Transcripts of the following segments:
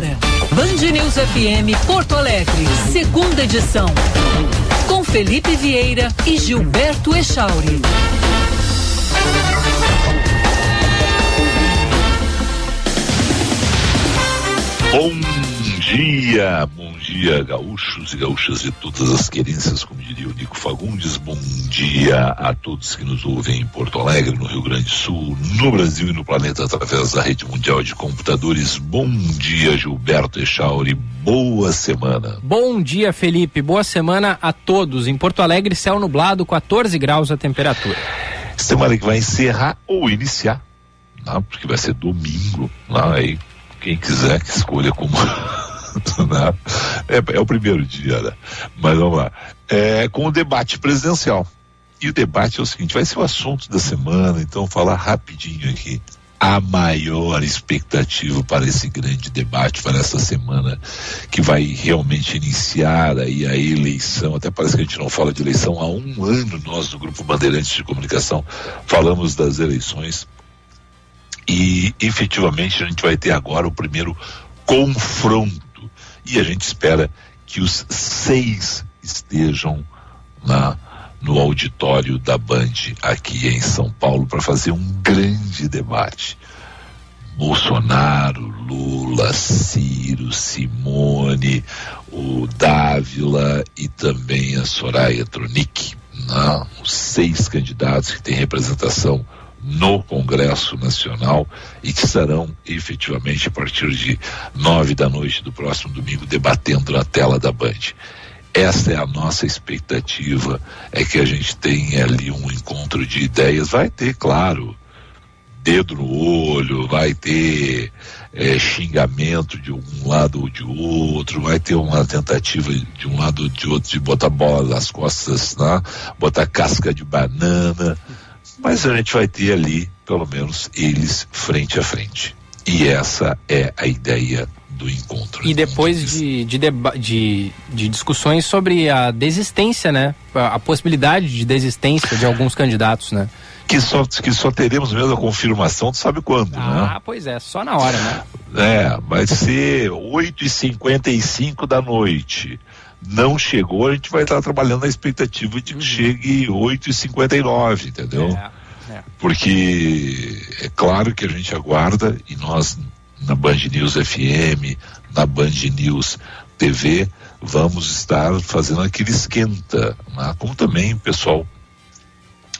Band News FM Porto Alegre, segunda edição. Com Felipe Vieira e Gilberto Echauri. Bom dia, bom dia, gaúchos e gaúchas de todas as querências, como diria o Nico Fagundes. Bom dia a todos que nos ouvem em Porto Alegre, no Rio Grande do Sul, no Brasil e no planeta através da rede mundial de computadores. Bom dia, Gilberto Echauri. Boa semana. Bom dia, Felipe. Boa semana a todos. Em Porto Alegre, céu nublado, 14 graus a temperatura. Semana que vai encerrar ou iniciar, não, porque vai ser domingo, não, aí quem quiser que escolha como é, é, o primeiro dia, né? Mas vamos lá. É, com o debate presidencial. E o debate é o seguinte: vai ser o assunto da semana, então vou falar rapidinho aqui. A maior expectativa para esse grande debate, para essa semana que vai realmente iniciar aí a eleição. Até parece que a gente não fala de eleição há um ano. Nós do Grupo Bandeirantes de Comunicação falamos das eleições e efetivamente a gente vai ter agora o primeiro confronto. E a gente espera que os seis estejam na, no auditório da Band aqui em São Paulo para fazer um grande debate. Bolsonaro, Lula, Ciro, Simone, o Dávila e também a Soraya Tronic, né? os seis candidatos que têm representação no Congresso Nacional e que estarão efetivamente a partir de nove da noite do próximo domingo debatendo na tela da Band. Essa é a nossa expectativa, é que a gente tenha ali um encontro de ideias. Vai ter, claro, dedo no olho, vai ter é, xingamento de um lado ou de outro, vai ter uma tentativa de um lado ou de outro de botar bola nas costas, né? botar casca de banana mas a gente vai ter ali, pelo menos, eles frente a frente. E essa é a ideia do encontro. E depois de, de, de, de, discussões sobre a desistência, né? A, a, possibilidade de desistência de alguns candidatos, né? Que só, que só teremos mesmo a confirmação, tu sabe quando, ah, né? Ah, pois é, só na hora, né? É, vai ser 8h55 da noite não chegou, a gente vai estar trabalhando na expectativa de que chegue 8h59, entendeu? É, é. Porque é claro que a gente aguarda e nós na Band News FM, na Band News TV, vamos estar fazendo aquele esquenta, né? como também o pessoal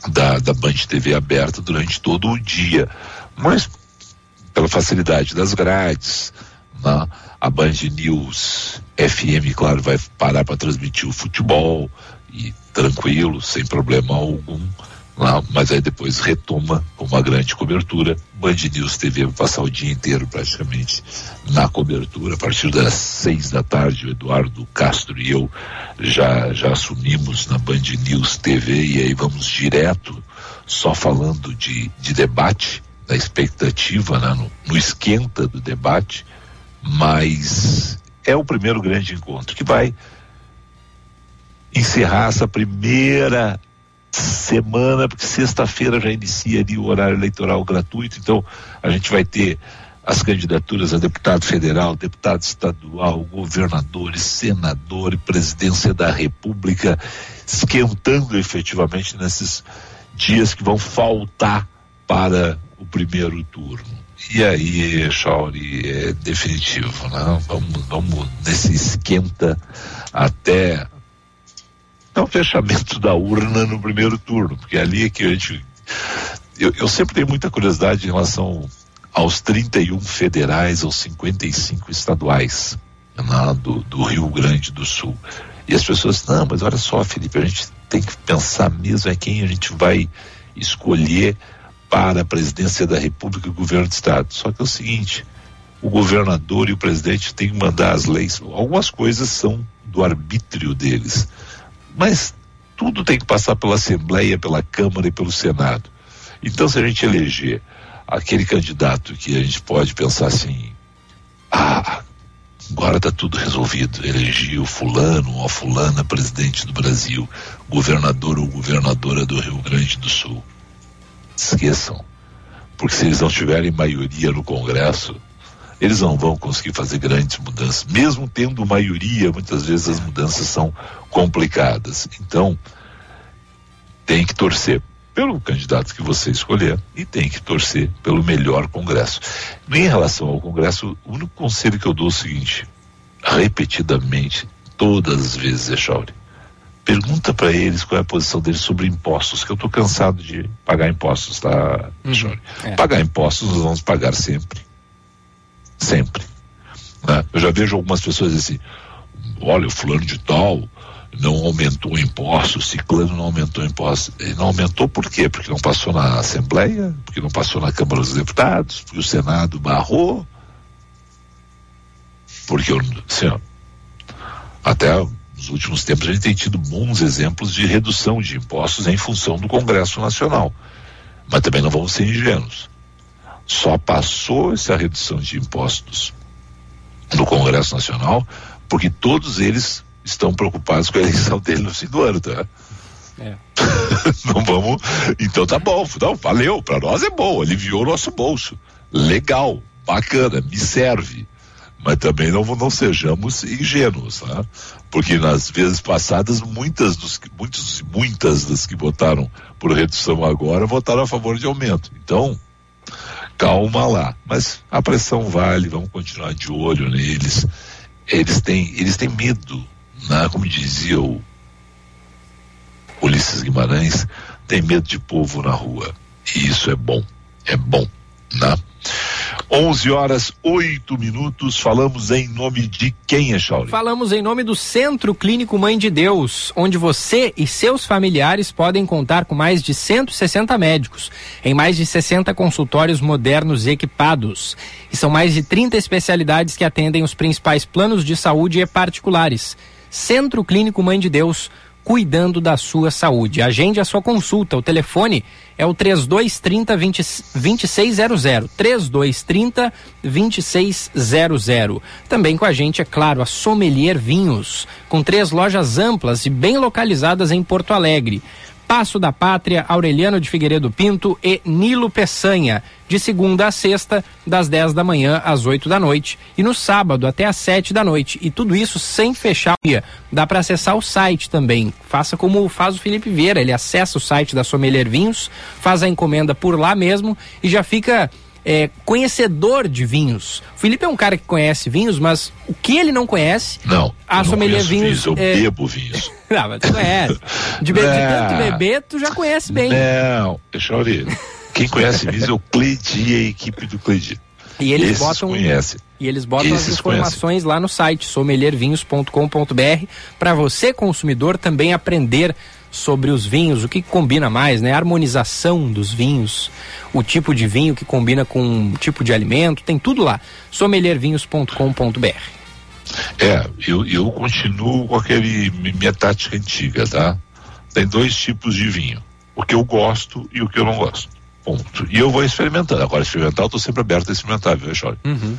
da, da Band TV aberta durante todo o dia. Mas pela facilidade das grades, né? A Band News FM, claro, vai parar para transmitir o futebol e tranquilo, sem problema algum. Lá, mas aí depois retoma com uma grande cobertura. Band News TV vai passar o dia inteiro praticamente na cobertura. A partir das seis da tarde, o Eduardo Castro e eu já, já assumimos na Band News TV e aí vamos direto, só falando de, de debate, da expectativa, né, no, no esquenta do debate mas é o primeiro grande encontro que vai encerrar essa primeira semana, porque sexta-feira já inicia ali o horário eleitoral gratuito, então a gente vai ter as candidaturas a deputado federal, deputado estadual, governadores, senador e presidência da República esquentando efetivamente nesses dias que vão faltar para o primeiro turno. E aí, Chauri, é definitivo, né? Vamos, vamos nesse esquenta até o fechamento da urna no primeiro turno, porque ali é que a gente. Eu, eu sempre tenho muita curiosidade em relação aos 31 federais, aos 55 estaduais né, do, do Rio Grande do Sul. E as pessoas, não, mas olha só, Felipe, a gente tem que pensar mesmo é quem a gente vai escolher para a presidência da República e o governo do Estado. Só que é o seguinte: o governador e o presidente têm que mandar as leis. Algumas coisas são do arbítrio deles, mas tudo tem que passar pela Assembleia, pela Câmara e pelo Senado. Então, se a gente eleger aquele candidato que a gente pode pensar assim, ah, agora está tudo resolvido, elegiu fulano ou fulana presidente do Brasil, governador ou governadora do Rio Grande do Sul esqueçam. Porque se eles não tiverem maioria no Congresso, eles não vão conseguir fazer grandes mudanças, mesmo tendo maioria, muitas vezes as mudanças são complicadas. Então, tem que torcer pelo candidato que você escolher e tem que torcer pelo melhor Congresso. Em relação ao Congresso, o único conselho que eu dou é o seguinte: repetidamente, todas as vezes, Echauri, pergunta para eles qual é a posição deles sobre impostos, que eu estou cansado de pagar impostos, tá, uhum, é. Pagar impostos nós vamos pagar sempre. Sempre. Né? Eu já vejo algumas pessoas assim, olha, o fulano de tal não aumentou impostos, ciclano não aumentou impostos. Ele não aumentou por quê? Porque não passou na Assembleia, porque não passou na Câmara dos Deputados, porque o Senado barrou. Porque, assim, ó, até nos últimos tempos a gente tem tido bons exemplos de redução de impostos em função do Congresso Nacional. Mas também não vamos ser ingênuos. Só passou essa redução de impostos no Congresso Nacional porque todos eles estão preocupados com a eleição dele no fim do ano, tá? É. não vamos. Então tá bom, não, valeu, para nós é bom, aliviou o nosso bolso. Legal, bacana, me serve. Mas também não, não sejamos ingênuos, tá? Porque nas vezes passadas, muitas dos muitos, muitas das que votaram por redução agora votaram a favor de aumento. Então, calma lá. Mas a pressão vale, vamos continuar de olho neles. Eles têm, eles têm medo né? como dizia o Ulisses Guimarães, tem medo de povo na rua. E isso é bom, é bom, né? 11 horas 8 minutos, falamos em nome de quem, é Chauri? Falamos em nome do Centro Clínico Mãe de Deus, onde você e seus familiares podem contar com mais de 160 médicos, em mais de 60 consultórios modernos e equipados. E são mais de 30 especialidades que atendem os principais planos de saúde e particulares. Centro Clínico Mãe de Deus, cuidando da sua saúde. Agende a sua consulta. O telefone é o 3230 20, 2600. 3230 2600. Também com a gente, é claro, a Sommelier Vinhos, com três lojas amplas e bem localizadas em Porto Alegre. Passo da Pátria, Aureliano de Figueiredo Pinto e Nilo Peçanha, de segunda a sexta, das 10 da manhã às 8 da noite, e no sábado até às 7 da noite. E tudo isso sem fechar o dia. Dá para acessar o site também. Faça como faz o Felipe Vieira, ele acessa o site da Sommelier Vinhos, faz a encomenda por lá mesmo e já fica é, conhecedor de vinhos. O Felipe é um cara que conhece vinhos, mas o que ele não conhece? Não. A sommelier vinhos. vinhos eu é... bebo vinhos. não, mas tu conhece. De, be... de tanto beber, tu já conhece bem. Não, deixa eu ver. Quem conhece vinhos é o Cleidi e a equipe do Cleidi. E eles Esses botam. Conhece. E eles botam Esses as informações lá no site sommeliervinhos.com.br para você, consumidor, também aprender sobre os vinhos, o que combina mais, né? A harmonização dos vinhos, o tipo de vinho que combina com um tipo de alimento, tem tudo lá. sommeliervinhos.com.br. É, eu, eu continuo com aquele minha tática antiga, tá? Tem dois tipos de vinho, o que eu gosto e o que eu não gosto. Ponto. E eu vou experimentando. Agora, experimentar, eu tô sempre aberto a experimentar, viu, Chore? Uhum.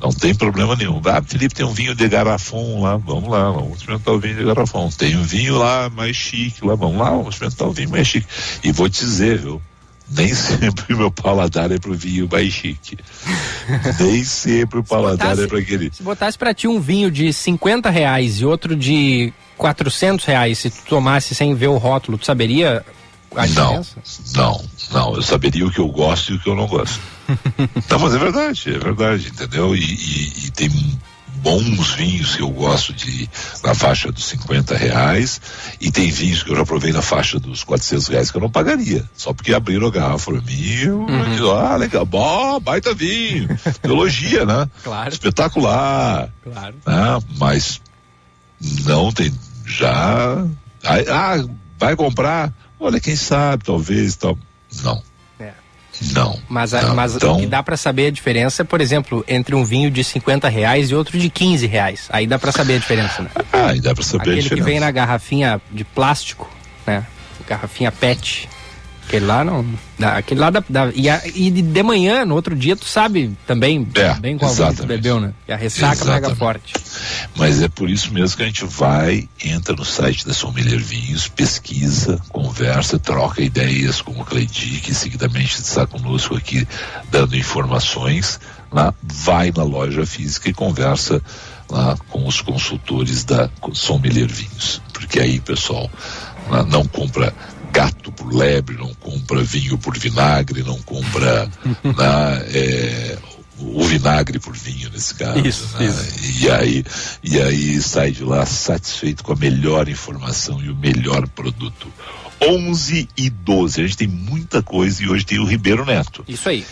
Não tem problema nenhum. Ah, Felipe, tem um vinho de garrafão lá, vamos lá, vamos experimentar o vinho de garrafão. Tem um vinho lá mais chique lá, vamos lá, vamos experimentar o vinho mais chique. E vou te dizer, viu? Nem sempre o meu paladar é pro vinho mais chique. Nem sempre o paladar botasse, é para aquele. Se botasse para ti um vinho de 50 reais e outro de 400 reais, se tu tomasse sem ver o rótulo, tu saberia? Não, não, não. Eu saberia o que eu gosto e o que eu não gosto. não, mas é verdade, é verdade, entendeu? E, e, e, tem bons vinhos que eu gosto de na faixa dos 50 reais e tem vinhos que eu já provei na faixa dos 400 reais que eu não pagaria, só porque abriram a garrafa para mim uhum. ah, legal, bom, baita vinho, teologia, né? Claro. Espetacular. Claro. Né? Mas não tem, já, ah, vai comprar, olha, quem sabe, talvez, tal, não. Não. Mas, não, mas então... o que dá para saber a diferença, por exemplo, entre um vinho de 50 reais e outro de 15 reais. Aí dá para saber a diferença, né? Ah, aí dá para saber Aquele a diferença. que vem na garrafinha de plástico, né? Garrafinha PET. Aquele lá não. Aquele lá da. da e, a, e, de manhã, no outro dia, tu sabe também é, bem qual tu bebeu, né? E a ressaca exatamente. pega forte. Mas é por isso mesmo que a gente vai, entra no site da Sommelier Vinhos, pesquisa, conversa, troca ideias com o Cleidi, que seguidamente está conosco aqui dando informações lá, vai na loja física e conversa lá com os consultores da Sommelier Vinhos, porque aí, pessoal, lá, não compra gato por lebre, não compra vinho por vinagre, não compra né, é, o vinagre por vinho nesse caso. Isso, né? isso. E aí, e aí sai de lá satisfeito com a melhor informação e o melhor produto. 11 e 12. A gente tem muita coisa e hoje tem o Ribeiro Neto. Isso aí.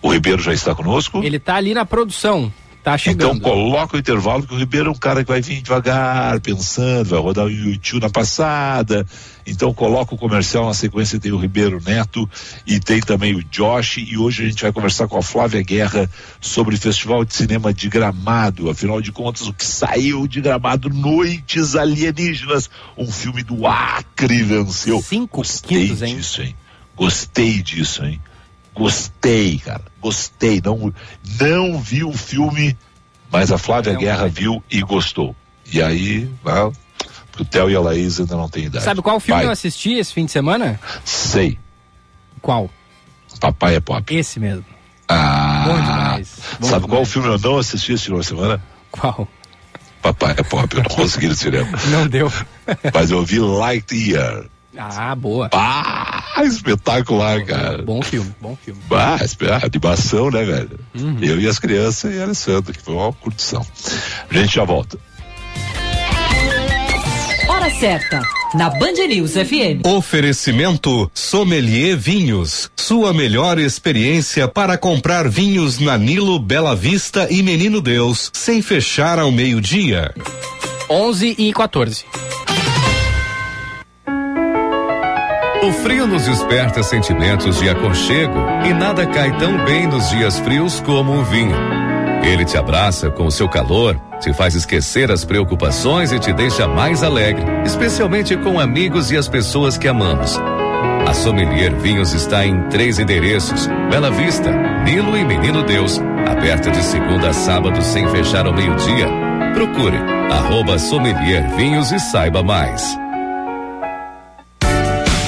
O Ribeiro já está conosco? Ele está ali na produção. Tá chegando. Então coloca o intervalo que o Ribeiro é um cara que vai vir devagar, pensando, vai rodar o YouTube na passada. Então coloca o comercial na sequência, tem o Ribeiro Neto e tem também o Josh. E hoje a gente vai conversar com a Flávia Guerra sobre o Festival de Cinema de Gramado. Afinal de contas, o que saiu de Gramado, Noites Alienígenas, um filme do Acre venceu. Cinco Gostei quintos, hein? disso, hein? Gostei disso, hein? Gostei, cara. Gostei. Não, não vi o filme, mas a Flávia não, Guerra viu e gostou. E aí, ah, o Theo e a Laís ainda não têm idade. Sabe qual filme Vai. eu assisti esse fim de semana? Sei. Qual? Papai é Pop. Esse mesmo. Ah. Bom demais. Bom sabe demais. qual filme eu não assisti esse final de semana? Qual? Papai é Pop. Eu não consegui no cinema. Não deu. mas eu vi Lightyear. Ah, boa. Ah, espetacular, cara. Bom filme, bom filme. Ah, animação, né, velho? Uhum. Eu e as crianças e a Alessandra, que foi uma curtição. A gente já volta. Hora certa, na Band News FM. Oferecimento Sommelier Vinhos. Sua melhor experiência para comprar vinhos na Nilo, Bela Vista e Menino Deus, sem fechar ao meio-dia. 11 e 14. O frio nos desperta sentimentos de aconchego e nada cai tão bem nos dias frios como um vinho. Ele te abraça com o seu calor, te faz esquecer as preocupações e te deixa mais alegre, especialmente com amigos e as pessoas que amamos. A Sommelier Vinhos está em três endereços: Bela Vista, Nilo e Menino Deus, aberta de segunda a sábado sem fechar ao meio-dia. Procure arroba Sommelier Vinhos e saiba mais.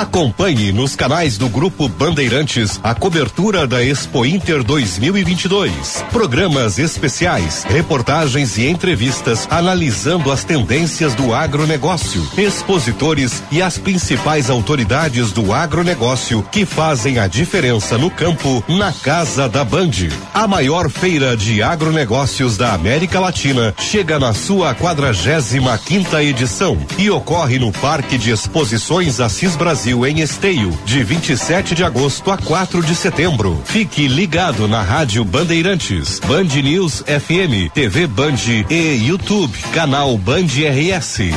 Acompanhe nos canais do Grupo Bandeirantes a cobertura da Expo Inter 2022. Programas especiais, reportagens e entrevistas analisando as tendências do agronegócio, expositores e as principais autoridades do agronegócio que fazem a diferença no campo na Casa da Band. A maior feira de agronegócios da América Latina chega na sua 45 quinta edição e ocorre no Parque de Exposições Assis Brasil Brasil em Esteio, de 27 de agosto a 4 de setembro. Fique ligado na Rádio Bandeirantes, Band News FM, TV Band e YouTube, canal Band RS.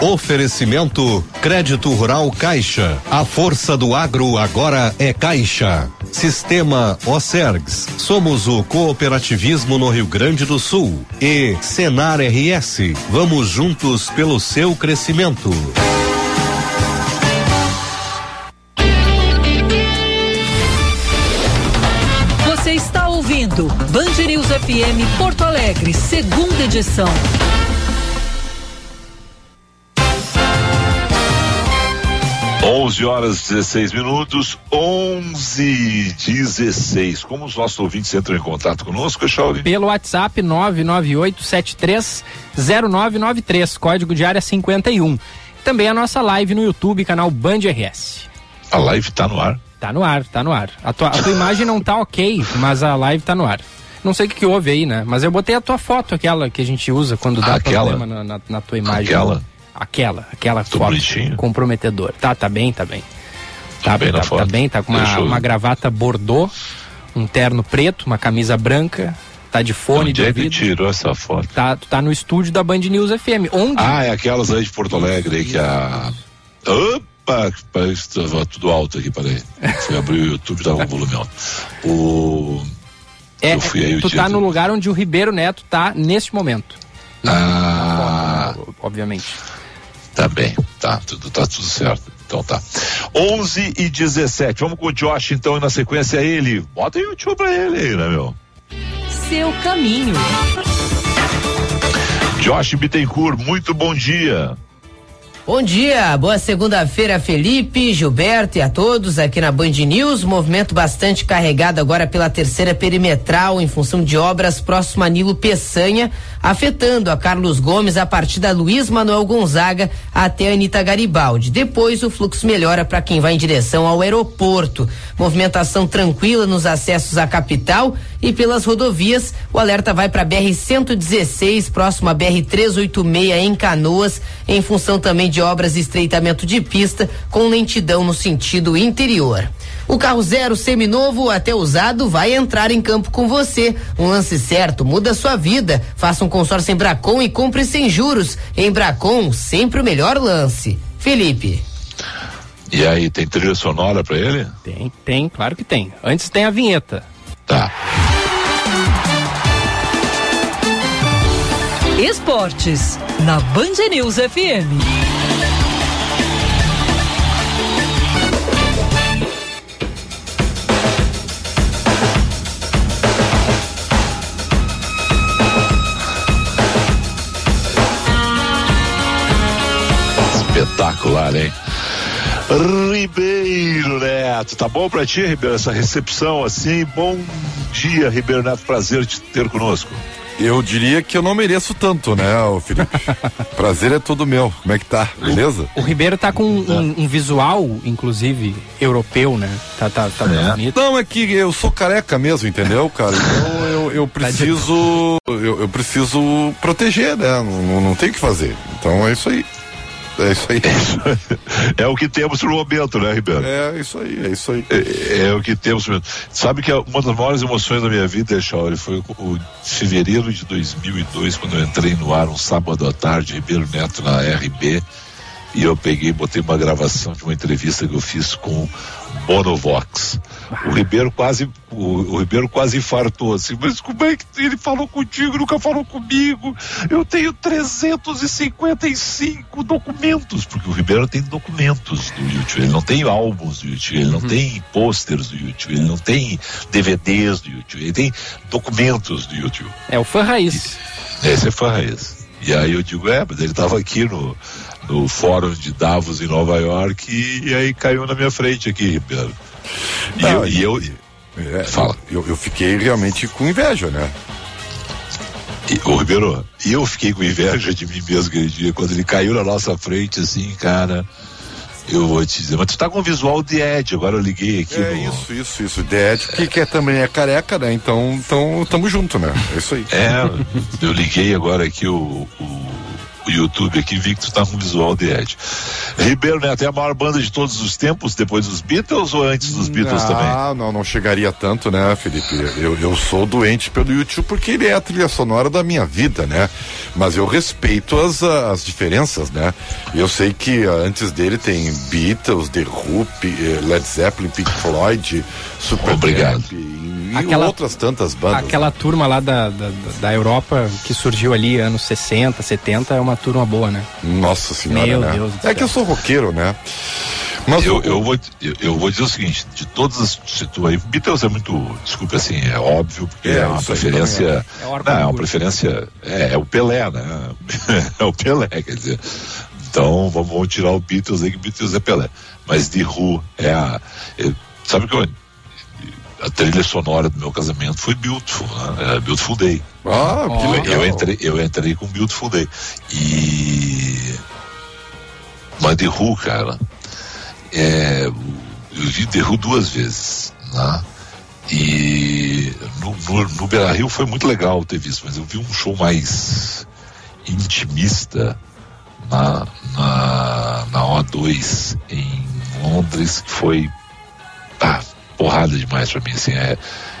Oferecimento Crédito Rural Caixa. A força do agro agora é Caixa. Sistema Ocergs. Somos o cooperativismo no Rio Grande do Sul. E Senar RS. Vamos juntos pelo seu crescimento. Ouvindo Band News FM Porto Alegre, segunda edição. 11 horas 16 minutos, 11 16. Como os nossos ouvintes entram em contato conosco, Chauri? Pelo WhatsApp 998730993, código de área 51. Também a nossa live no YouTube, canal Band RS. A live tá no ar? Tá no ar, tá no ar. A tua, a tua imagem não tá ok, mas a live tá no ar. Não sei o que, que houve aí, né? Mas eu botei a tua foto, aquela que a gente usa quando dá aquela? problema na, na, na tua imagem. Aquela? Aquela, aquela Tô foto bonitinho. comprometedora. Tá, tá bem, tá bem. Tá, bem tá, na tá foto. bem, tá com uma, uma gravata bordô, um terno preto, uma camisa branca, tá de fone de Onde é que ouvido. tirou essa foto? Tá, tu tá no estúdio da Band News FM. Onde? Ah, é aquelas aí de Porto Alegre aí que a. Opa! Parece que tava tudo alto aqui, peraí. Fui abrir o YouTube e tava com o volume alto. O. é, eu fui aí o tu tá no lugar onde o Ribeiro Neto tá neste momento. Ah, Obviamente. tá bem. Tá, tudo, tá tudo certo. Então tá. 11 e 17. Vamos com o Josh então e na sequência ele. Bota o YouTube pra ele aí, né, meu? Seu caminho. Josh Bittencourt, muito bom dia. Bom dia, boa segunda-feira, Felipe, Gilberto e a todos aqui na Band News. Movimento bastante carregado agora pela terceira perimetral em função de obras próximo a Nilo Peçanha, afetando a Carlos Gomes a partir da Luiz Manuel Gonzaga até a Anitta Garibaldi. Depois o fluxo melhora para quem vai em direção ao aeroporto. Movimentação tranquila nos acessos à capital e pelas rodovias. O alerta vai para BR 116, próximo à BR 386 em Canoas, em função também de obras de estreitamento de pista com lentidão no sentido interior. O carro zero seminovo até usado vai entrar em campo com você. Um lance certo muda sua vida. Faça um consórcio em Bracon e compre sem juros. Em Bracon, sempre o melhor lance. Felipe. E aí, tem trilha sonora pra ele? Tem, tem, claro que tem. Antes tem a vinheta. Tá. Esportes, na Band News FM. Espetacular, hein? Ribeiro Neto, tá bom pra ti, Ribeiro, essa recepção assim? Bom dia, Ribeiro Neto, prazer te ter conosco. Eu diria que eu não mereço tanto, né, ô Felipe? Prazer é todo meu. Como é que tá? Beleza? O Ribeiro tá com um, um visual, inclusive, europeu, né? Tá, tá, tá É. bonito. Não, é que eu sou careca mesmo, entendeu, cara? Então eu, eu preciso. Eu, eu preciso proteger, né? Não, não tem o que fazer. Então é isso aí. É isso aí. É o que temos no momento, né, Ribeiro? É isso aí, é isso aí. É, é o que temos mesmo. Sabe que uma das maiores emoções da minha vida, Chauri, foi o, fevereiro de 2002, quando eu entrei no ar um sábado à tarde, Ribeiro Neto na RB, e eu peguei botei uma gravação de uma entrevista que eu fiz com Bonovox. O Ribeiro quase, o, o Ribeiro quase infartou assim, mas como é que ele falou contigo, nunca falou comigo? Eu tenho 355 documentos, porque o Ribeiro tem documentos do YouTube, ele não tem álbuns do YouTube, ele não tem pôsteres do YouTube, ele não tem DVDs do YouTube, ele tem documentos do YouTube. É o fã raiz. Esse é fã raiz. E aí eu digo, é, mas ele estava aqui no, no fórum de Davos em Nova York e, e aí caiu na minha frente aqui, Ribeiro. E Não, eu, e eu, É, Fala. Eu, eu fiquei realmente com inveja, né? e, ô Ribeiro, eu fiquei com inveja de mim mesmo aquele dia, quando ele caiu na nossa frente, assim, cara, eu vou te dizer, mas tu tá com visual de Ed, agora eu liguei aqui É no... isso, isso, isso. The Ed, que, que é, também é careca, né? Então, então tamo junto, né? É isso aí. É, eu liguei agora aqui o, o YouTube aqui, vi que tu tá com visual de Ed. Ribeiro Neto é a maior banda de todos os tempos, depois dos Beatles ou antes dos Beatles também? Ah, não, não chegaria tanto, né, Felipe? Eu, eu sou doente pelo YouTube porque ele é a trilha sonora da minha vida, né? Mas eu respeito as, as diferenças, né? Eu sei que ah, antes dele tem Beatles, The Who, eh, Led Zeppelin, Pink Floyd, Super Obrigado. e, e Aquela- outras tantas bandas. Aquela turma lá da, da, da Europa que surgiu ali anos 60, 70 é uma turma boa, né? Nossa senhora, Meu né? Deus do é céu. que eu sou roqueiro, né? Mas Eu, o- eu, vou, eu, eu vou dizer o seguinte, de todas as aí, Beatles é muito, desculpa assim, é óbvio, porque É, é, uma aí preferência, é. É não, é uma preferência, é, é o Pelé, né? é o Pelé, quer dizer, Então vamos, vamos tirar o Beatles aí, que Beatles é Pelé. Mas de Who é a. É, sabe que eu, a trilha sonora do meu casamento foi Beautiful, né? É Beautiful Day. Ah, que eu, legal. eu entrei, eu entrei com Beautiful Day. E. Mas The Who, cara, é, eu vi The Who duas vezes, né? E no, no, no Beira Rio foi muito legal ter visto, mas eu vi um show mais intimista na, na, na O2 em Londres, que foi ah, porrada demais pra mim, assim, é,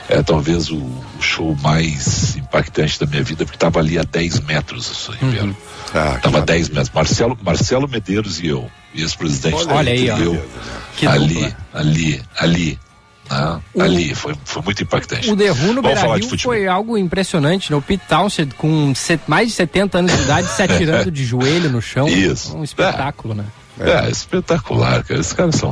é talvez o, o show mais impactante da minha vida, porque tava ali a 10 metros, Ribeiro. Ah, Tava que 10 metros. Marcelo, Marcelo Medeiros e eu, ex-presidente Olha aí, ó. eu, Que ali, ali, ali, né? ali, foi, foi muito impactante. O The Who no Beira-Rio futebol. foi algo impressionante, né? O Pete Townshend com set- mais de 70 anos de idade se atirando de joelho no chão. Isso. Um espetáculo, né? É, espetacular, cara. Esses caras são,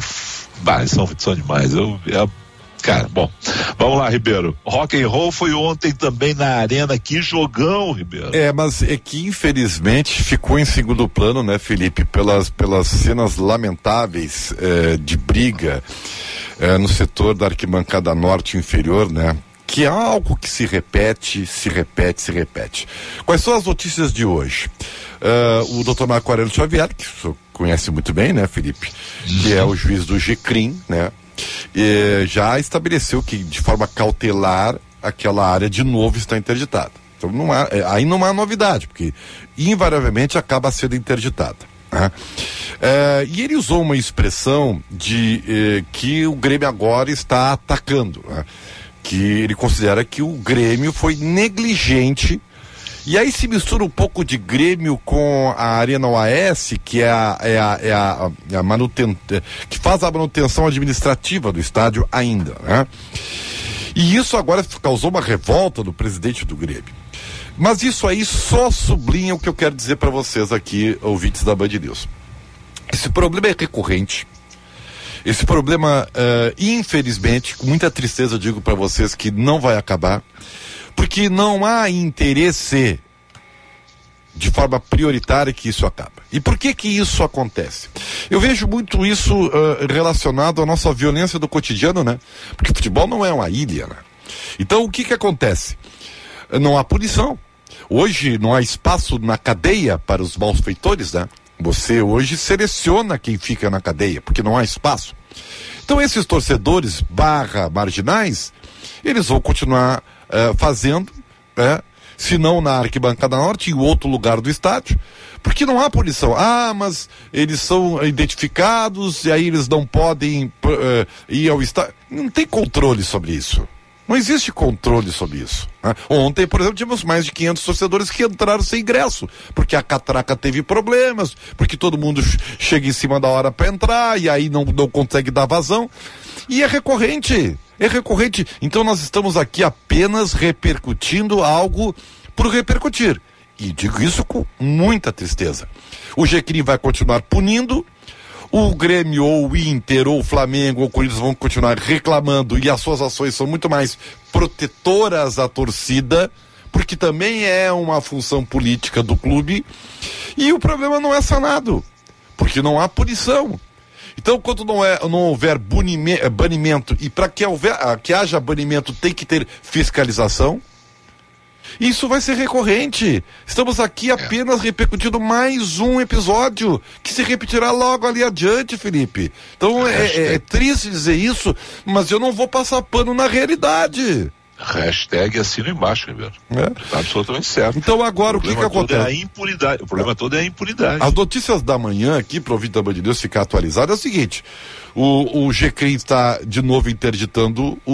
bah, são, são demais. Eu, é- cara, bom, vamos lá, Ribeiro. Rock and roll foi ontem também na arena. Que jogão, Ribeiro. É, mas é que infelizmente ficou em segundo plano, né, Felipe, pelas, pelas cenas lamentáveis eh, de briga eh, no setor da arquibancada norte inferior, né? Que é algo que se repete, se repete, se repete. Quais são as notícias de hoje? Ah, o doutor Marco Aurélio Xavier, que o senhor conhece muito bem, né, Felipe? Que é o juiz do GCRIM, né? Eh, já estabeleceu que de forma cautelar aquela área de novo está interditada. Então não há, eh, aí não há novidade, porque invariavelmente acaba sendo interditada. né? Eh, e ele usou uma expressão de eh, que o Grêmio agora está atacando, né? que ele considera que o Grêmio foi negligente e aí se mistura um pouco de Grêmio com a Arena OAS, que é a, é a, é a, é a manuten... que faz a manutenção administrativa do estádio ainda, né? E isso agora causou uma revolta do presidente do Grêmio. Mas isso aí só sublinha o que eu quero dizer para vocês aqui, ouvintes da Band News. Esse problema é recorrente. Esse problema, eh, infelizmente, com muita tristeza digo para vocês que não vai acabar, porque não há interesse de forma prioritária que isso acaba. E por que que isso acontece? Eu vejo muito isso eh, relacionado à nossa violência do cotidiano, né? Porque futebol não é uma ilha, né? Então o que que acontece? Não há punição. Hoje não há espaço na cadeia para os malfeitores, né? Você hoje seleciona quem fica na cadeia, porque não há espaço. Então esses torcedores barra marginais, eles vão continuar eh, fazendo, né? se não na arquibancada norte, em outro lugar do estádio, porque não há punição. Ah, mas eles são identificados e aí eles não podem eh, ir ao estádio. Não tem controle sobre isso. Não existe controle sobre isso. né? Ontem, por exemplo, tivemos mais de 500 torcedores que entraram sem ingresso, porque a catraca teve problemas, porque todo mundo ch- chega em cima da hora para entrar e aí não, não consegue dar vazão. E é recorrente. É recorrente. Então nós estamos aqui apenas repercutindo algo por repercutir. E digo isso com muita tristeza. O Jequim vai continuar punindo, o Grêmio ou o Inter ou o Flamengo ou o Corinthians vão continuar reclamando e as suas ações são muito mais protetoras à torcida, porque também é uma função política do clube. E o problema não é sanado, porque não há punição. Então, quando não, é, não houver eh, banimento, e para que, houver- ah, que haja banimento tem que ter fiscalização, isso vai ser recorrente. Estamos aqui apenas repercutindo mais um episódio que se repetirá logo ali adiante, Felipe. Então é, é- é triste dizer isso, mas eu não vou passar pano na realidade. Hashtag assino embaixo, Ribeiro. É. Tá absolutamente certo. Então agora o, que, que problema todo é a acontece? impunidade. O problema todo é a impunidade. As notícias da manhã aqui, para ouvir da Band News ficar atualizado, é o seguinte: o, o GCRIM está de novo interditando o,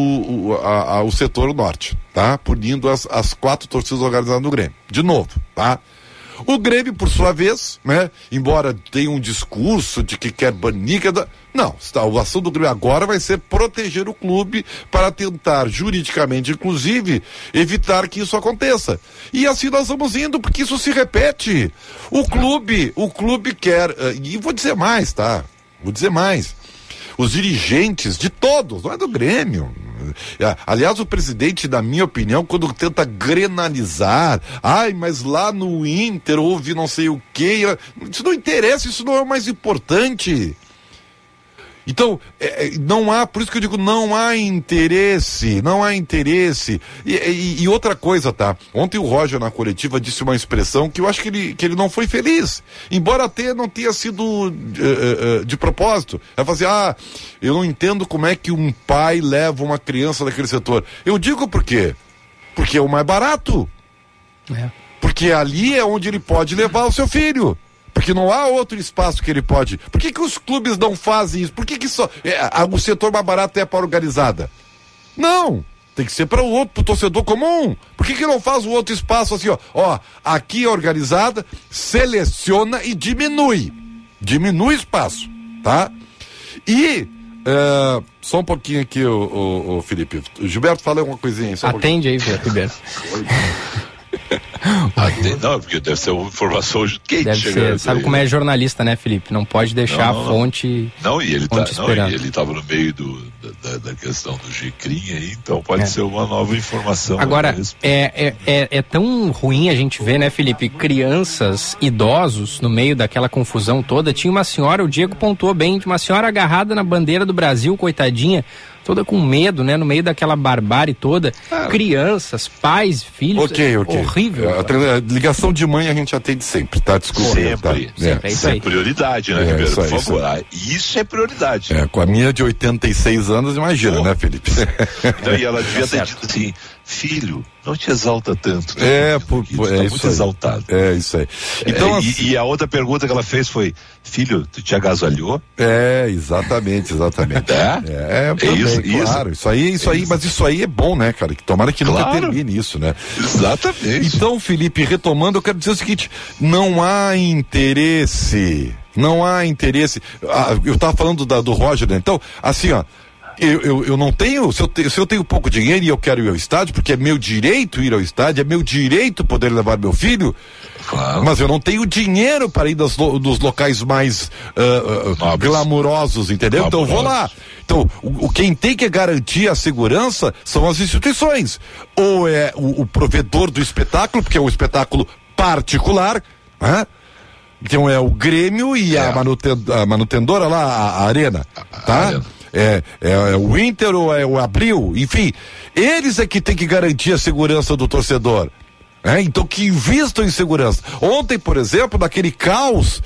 o, a- a- o setor norte, tá? Punindo as, as quatro torcidas organizadas do Grêmio. De novo, tá? O Grêmio, por sua vez, né? Embora tenha um discurso de que quer banir, dar- não, está, o ação do Grêmio agora vai ser proteger o clube para tentar, juridicamente, inclusive, evitar que isso aconteça. E assim nós vamos indo, porque isso se repete. O clube, o clube quer, eh, e vou dizer mais, tá? Vou dizer mais. Os dirigentes de todos, não é do Grêmio, aliás, o presidente, na minha opinião, quando tenta grenalizar, ai, mas lá no Inter houve não sei o que, isso não interessa, isso não é o mais importante. Então, é, é, não há, por isso que eu digo, não há interesse, não há interesse. E, e, e, outra coisa, tá? Ontem o Roger na coletiva disse uma expressão que eu acho que ele, que ele não foi feliz. Embora até não tenha sido uh, uh, de propósito. É fazer, ah, eu não entendo como é que um pai leva uma criança daquele setor. Eu digo por quê? Porque é o mais barato. É. Porque ali é onde ele pode levar o seu filho. Porque não há outro espaço que ele pode. Por que, que os clubes não fazem isso? Por que, que só. É, o setor mais barato é para a organizada? Não! Tem que ser para o outro, para o torcedor comum. Por que, que não faz o outro espaço assim, ó? Ó, aqui é organizada, seleciona e diminui. Diminui espaço, tá? E uh, só um pouquinho aqui, o, o, o Felipe. O Gilberto fala uma coisinha. Um Atende pouquinho. aí, Gilberto. Ah, não, porque deve ser uma informação quente. Deve ser. Sabe aí. como é jornalista, né, Felipe? Não pode deixar não, a fonte. Não, e ele tá, não, e ele estava no meio do, da, da, questão do Gicrim aí, então pode é. ser uma nova informação. Agora, é, é, é, é, tão ruim a gente ver, né, Felipe? Crianças, idosos, no meio daquela confusão toda. Tinha uma senhora, o Diego pontuou bem, uma senhora agarrada na bandeira do Brasil, coitadinha toda com medo, né? No meio daquela barbárie toda. Ah. Crianças, pais, filhos. Ok, ok. Horrível. A, a, a, ligação de mãe a gente atende sempre, tá? Desculpa. Sempre. Tá? sempre. É. É isso, é prioridade, né, é, Ribeiro? Por favor. Isso, ah, isso, é prioridade. É, com a minha de 86 anos, imagina, né, Felipe? Então, e ela devia ter dito assim, filho, não te exalta tanto. Né? É, por, por, tá é muito isso exaltado. É isso aí. Então, é, assim, e, e, a outra pergunta que ela fez foi, filho, tu te agasalhou? É, exatamente, exatamente. É? É, é isso, claro. Isso, isso aí, isso é aí, isso. mas isso aí é bom, né, cara? Que tomara que claro. nunca termine isso, né? Exatamente. Então, Felipe, retomando, eu quero dizer o seguinte: não há interesse. Não há interesse. Ah, eu estava falando da, do Roger, né? Então, assim, ó eu, eu, eu não tenho se eu, te, se eu tenho pouco dinheiro e eu quero ir ao estádio, porque é meu direito ir ao estádio, é meu direito poder levar meu filho, claro. mas eu não tenho dinheiro para ir dos, dos locais mais uh, uh, glamurosos, entendeu? Então eu vou lá. Então, o, o, quem tem que garantir a segurança são as instituições. Ou é o, o provedor do espetáculo, porque é um espetáculo particular, né? Então é o Grêmio e é. a, manuten, a manutendora lá, a, a Arena, tá? A arena é, é, é o Inter ou é o Abril, enfim, eles é que tem que garantir a segurança do torcedor. É, então que invistam em segurança. Ontem, por exemplo, naquele caos,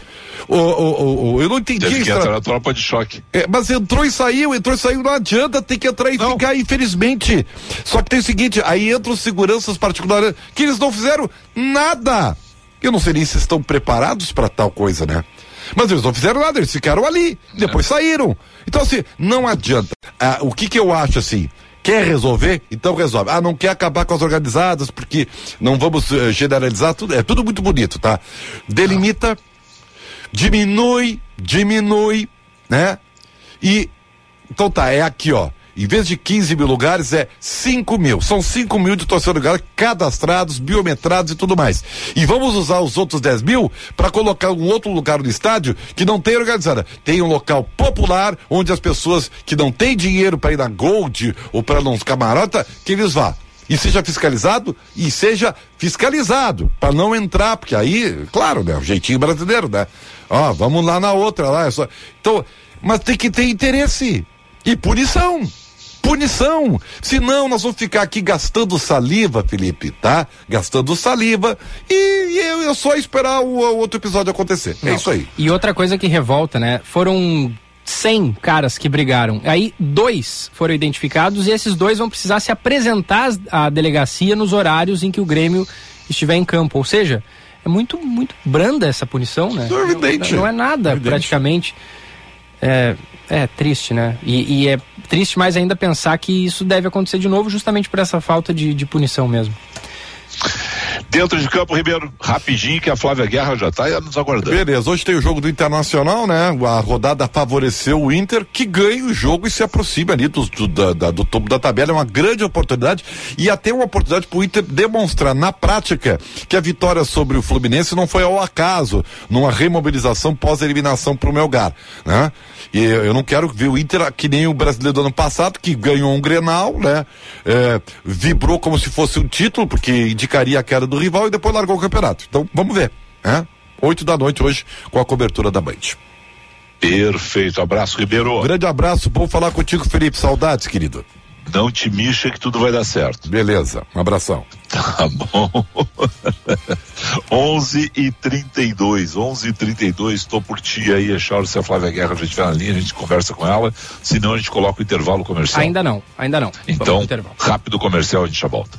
o, o, o, eu não entendi. Teve que entrar na tropa de choque. É, mas entrou e saiu, entrou e saiu, não adianta, tem que entrar e não. ficar, infelizmente. Só que tem o seguinte, aí entram seguranças particulares, que eles não fizeram nada. Eu não sei nem se estão preparados para tal coisa, né? Mas eles não fizeram nada, eles ficaram ali, depois é. saíram. Então, assim, não adianta. Ah, o que que eu acho assim? Quer resolver? Então resolve. Ah, não quer acabar com as organizadas, porque não vamos uh, generalizar tudo. É tudo muito bonito, tá? Delimita, diminui, diminui, né? E. Então tá, é aqui, ó. Em vez de 15 mil lugares, é 5 mil. São 5 mil de torcedores cadastrados, biometrados e tudo mais. E vamos usar os outros 10 mil para colocar um outro lugar no estádio que não tem organizada. Tem um local popular onde as pessoas que não têm dinheiro para ir na Gold ou para uns camarota, que eles vá e seja fiscalizado e seja fiscalizado para não entrar, porque aí, claro, né, o jeitinho brasileiro, né? Ó, vamos lá na outra lá, é só... então, mas tem que ter interesse e punição punição. Senão nós vamos ficar aqui gastando saliva, Felipe, tá? Gastando saliva e, e eu, eu, só esperar o, o, outro episódio acontecer. É Não. É isso aí. E outra coisa que revolta, né? Foram 100 caras que brigaram. Aí dois foram identificados e esses dois vão precisar se apresentar à delegacia nos horários em que o Grêmio estiver em campo. Ou seja, é muito, muito branda essa punição, né? Não, é. Não, não é nada, evidente. praticamente. É, é triste, né? E, e, é triste mais ainda pensar que isso deve acontecer de novo justamente por essa falta de, de punição mesmo. Dentro de campo, Ribeiro, rapidinho, que a Flávia Guerra já está nos aguardando. Beleza, hoje tem o jogo do Internacional, né? A rodada favoreceu o Inter, que ganha o jogo e se aproxima ali do, do, da, da, do topo da tabela. É uma grande oportunidade e até uma oportunidade para o Inter demonstrar na prática que a vitória sobre o Fluminense não foi ao acaso, numa remobilização pós-eliminação para o Melgar, né? E eu não quero ver o Inter que nem o brasileiro do ano passado, que ganhou um Grenal, né? É, vibrou como se fosse um título, porque indicaria a queda do rival e depois largou o campeonato. Então, vamos ver, né? Oito da noite hoje com a cobertura da Band. Perfeito, abraço, Ribeiro. Grande abraço, bom falar contigo, Felipe. Saudades, querido. Não te mixa que tudo vai dar certo. Beleza, um abração. Tá bom. 11 e 32, 11 e 32, estou por ti aí, a Charles se a Flávia Guerra já estiver na linha, a gente conversa com ela, senão a gente coloca o intervalo comercial. Ainda não, ainda não. Então, rápido comercial, a gente já volta.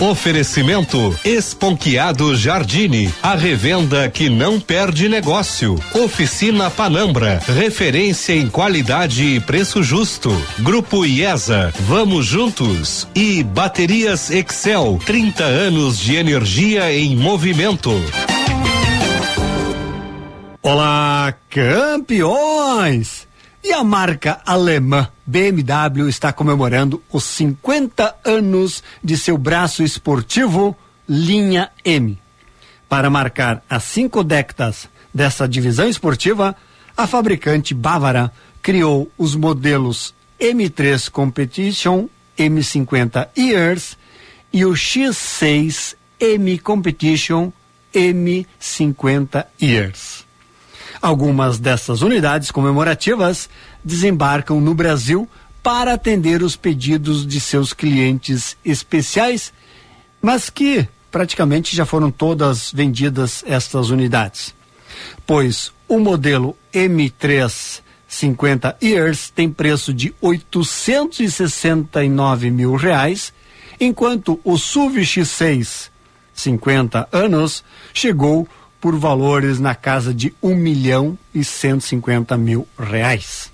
Oferecimento Esponquiado Jardine, a revenda que não perde negócio. Oficina Panambra, referência em qualidade e preço justo. Grupo IESA, vamos juntos. E Baterias Excel, 30 anos de energia em movimento. Olá, campeões! E a marca alemã BMW está comemorando os 50 anos de seu braço esportivo Linha M. Para marcar as cinco décadas dessa divisão esportiva, a fabricante bávara criou os modelos M3 Competition M50 Years e o X6 M Competition M50 Years. Algumas dessas unidades comemorativas desembarcam no Brasil para atender os pedidos de seus clientes especiais, mas que praticamente já foram todas vendidas estas unidades. Pois o modelo M3 50 Years tem preço de 869 mil reais, enquanto o SUV X6 50 anos chegou por valores na casa de um milhão e cento e cinquenta mil reais.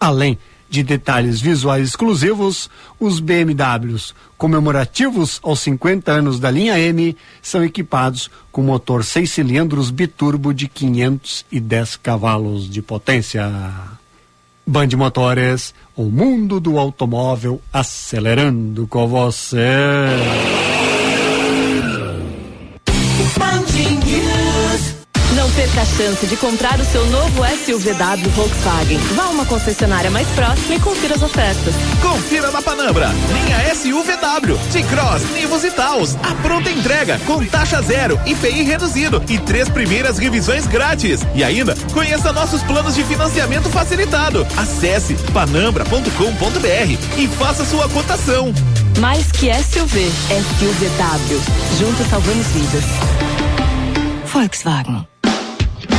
Além de detalhes visuais exclusivos, os BMWs comemorativos aos 50 anos da linha M são equipados com motor seis cilindros biturbo de 510 cavalos de potência. Band Motores, o mundo do automóvel acelerando com você. Não perca a chance de comprar o seu novo SUVW Volkswagen. Vá a uma concessionária mais próxima e confira as ofertas. Confira na Panambra. Linha SUVW, de Cross, Nivus e Taos. A pronta entrega, com taxa zero, IPI reduzido e três primeiras revisões grátis. E ainda, conheça nossos planos de financiamento facilitado. Acesse panambra.com.br e faça sua cotação. Mais que SUV, SUVW. Juntos salvamos vidas. Volkswagen.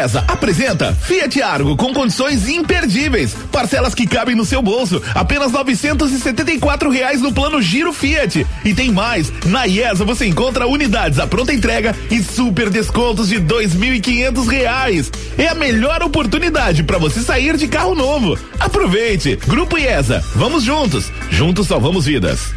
IESA apresenta Fiat Argo com condições imperdíveis. Parcelas que cabem no seu bolso. Apenas 974 reais no plano Giro Fiat. E tem mais. Na IESA você encontra unidades à pronta entrega e super descontos de 2.500 reais. É a melhor oportunidade para você sair de carro novo. Aproveite. Grupo IESA. Vamos juntos. Juntos salvamos vidas.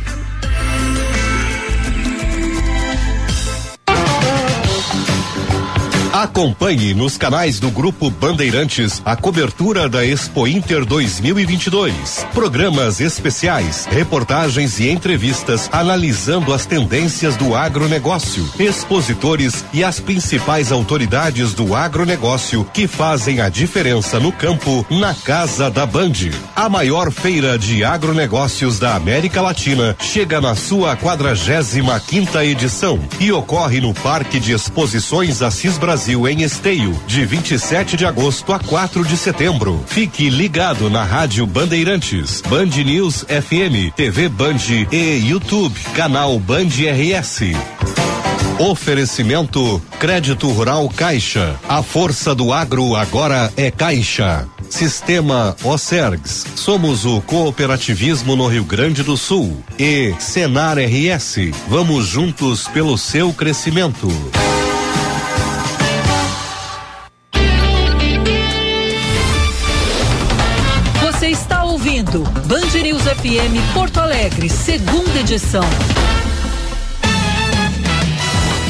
Acompanhe nos canais do Grupo Bandeirantes a cobertura da Expo Inter 2022. Programas especiais, reportagens e entrevistas analisando as tendências do agronegócio, expositores e as principais autoridades do agronegócio que fazem a diferença no campo na Casa da Band. A maior feira de agronegócios da América Latina chega na sua 45 quinta edição e ocorre no Parque de Exposições Assis Brasil em Esteio, de 27 de agosto a 4 de setembro. Fique ligado na Rádio Bandeirantes, Band News FM, TV Band e YouTube, canal Band RS. Oferecimento Crédito Rural Caixa. A força do agro agora é Caixa. Sistema Ocergs. Somos o cooperativismo no Rio Grande do Sul. E Senar RS. Vamos juntos pelo seu crescimento. Band News FM Porto Alegre, segunda edição.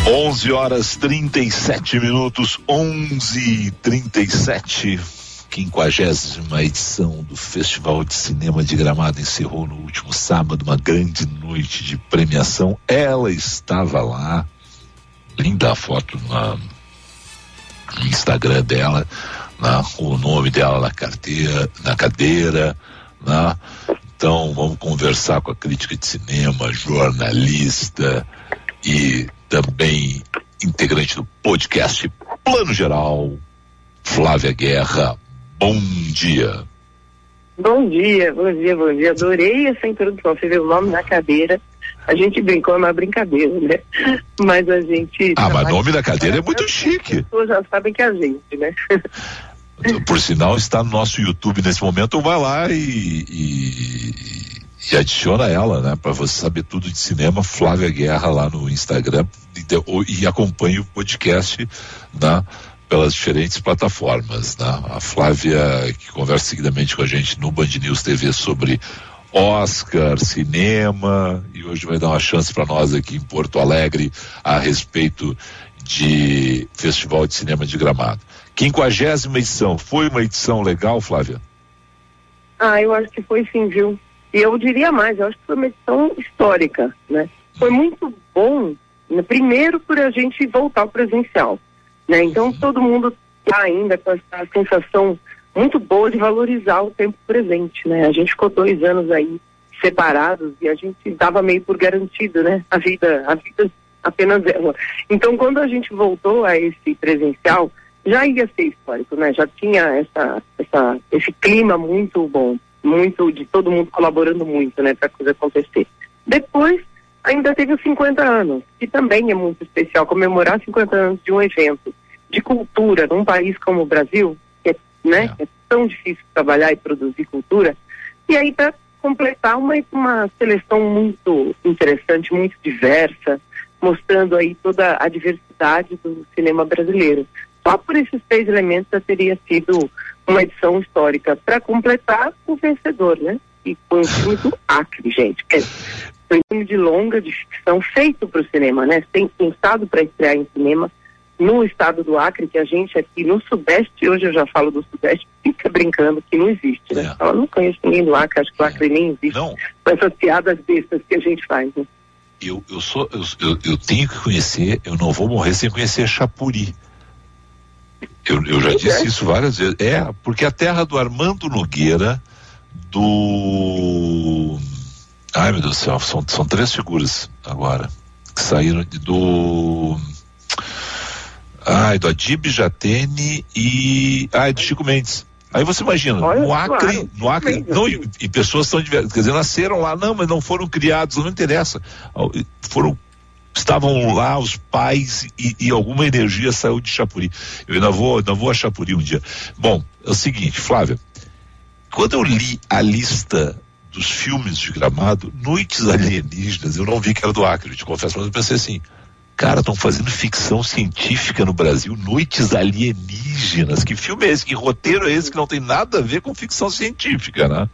11 horas 37 minutos, 11 e 37 quinquagésima edição do Festival de Cinema de Gramado encerrou no último sábado uma grande noite de premiação. Ela estava lá, linda a foto na, no Instagram dela, né, o nome dela na carteira, na cadeira, né? Então vamos conversar com a crítica de cinema, jornalista e também integrante do podcast Plano Geral, Flávia Guerra. Bom dia. Bom dia, bom dia, bom dia. Adorei essa introdução. Você vê o nome na cadeira. A gente brincou, é uma brincadeira, né? Mas a gente. Ah, mas o nome da cadeira é muito chique. As pessoas já sabem que é a gente, né? Por sinal, está no nosso YouTube nesse momento. Vai lá e, e, e adiciona ela, né? Para você saber tudo de cinema. Flávia Guerra lá no Instagram e, e acompanhe o podcast, né? Pelas diferentes plataformas, né? A Flávia, que conversa seguidamente com a gente no Band News TV sobre Oscar, cinema, e hoje vai dar uma chance para nós aqui em Porto Alegre a respeito de Festival de Cinema de Gramado. Quinquagésima edição, foi uma edição legal, Flávia? Ah, eu acho que foi sim, viu? E eu diria mais, eu acho que foi uma edição histórica, né? Foi muito bom, né? primeiro por a gente voltar ao presencial, né? Então todo mundo está ainda com essa sensação muito boa de valorizar o tempo presente, né? A gente ficou dois anos aí separados e a gente dava meio por garantido, né? A vida, a vida apenas ela. Então quando a gente voltou a esse presencial, já ia ser histórico, né? Já tinha essa, essa, esse clima muito bom, muito de todo mundo colaborando muito, né, para a coisa acontecer. Depois, ainda teve os 50 anos, que também é muito especial, comemorar 50 anos de um evento de cultura num país como o Brasil, que é, né, é. é tão difícil trabalhar e produzir cultura, e aí para completar uma, uma seleção muito interessante, muito diversa, mostrando aí toda a diversidade do cinema brasileiro. Só por esses três elementos já teria sido uma edição histórica. Para completar, o vencedor, né? E foi um filme do Acre, gente. Que foi um filme de longa, de ficção, feito para o cinema, né? Tem pensado para estrear em cinema no estado do Acre, que a gente aqui no Sudeste, hoje eu já falo do Sudeste, fica brincando que não existe, né? É. Eu não conheço ninguém do Acre, acho que o Acre é. nem existe. Não. Com essas piadas bestas que a gente faz, né? Eu, eu, sou, eu, eu tenho que conhecer, eu não vou morrer sem conhecer Chapuri. Eu, eu já disse isso várias vezes. É, porque a terra do Armando Nogueira, do. Ai meu Deus do céu, são, são três figuras agora. Que saíram do. Ai, do Adib Jatene e. Ai, do Chico Mendes. Aí você imagina, Olha, no Acre, claro. no Acre, não, e, e pessoas estão diversas, quer dizer, nasceram lá, não, mas não foram criados, não interessa. Foram estavam lá os pais e, e alguma energia saiu de Chapuri. Eu ainda vou, ainda vou a Chapuri um dia. Bom, é o seguinte, Flávia, quando eu li a lista dos filmes de gramado, Noites Alienígenas, eu não vi que era do Acre, te confesso, mas eu pensei assim, cara, estão fazendo ficção científica no Brasil, Noites Alienígenas, que filme é esse, que roteiro é esse que não tem nada a ver com ficção científica, né?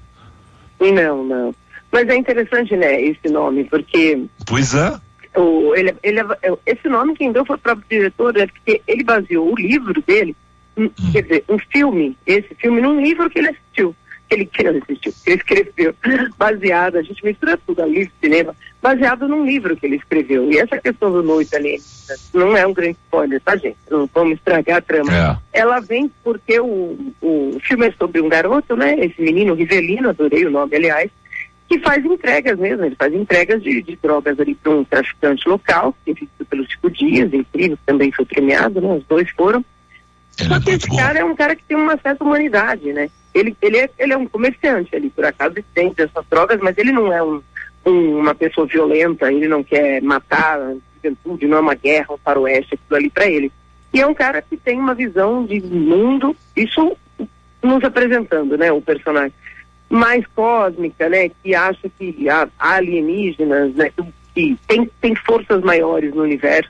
Não, não. Mas é interessante, né, esse nome, porque Pois é. O, ele, ele, esse nome quem deu foi o próprio diretor, é porque ele baseou o livro dele, um- quer dizer, um filme, esse filme, num livro que ele assistiu, que ele, que ele assistiu, que ele escreveu, baseado, a gente mistura tudo, livro, cinema, baseado num livro que ele escreveu. E essa questão do noite ali não é um grande spoiler, tá, gente? Não vamos estragar a trama. Ela vem porque o, o filme é sobre um garoto, né? Esse menino Rivelino, adorei o nome, aliás, que faz entregas mesmo, ele faz entregas de, de drogas ali para um traficante local, que é visto pelos Chico Dias, incrível, também foi premiado, né? Os dois foram. Só que esse cara é um cara que tem uma certa humanidade, né? Ele, ele, é, ele é um comerciante ali, por acaso ele tem essas drogas, mas ele não é um, um- uma pessoa violenta, ele não quer matar a juventude, não é uma guerra, um faroeste, aquilo ali para ele. E é um cara que tem uma visão de mundo, isso nos apresentando, né, o personagem mais cósmica, né, que acha que há alienígenas, né, que- tem, tem forças maiores no universo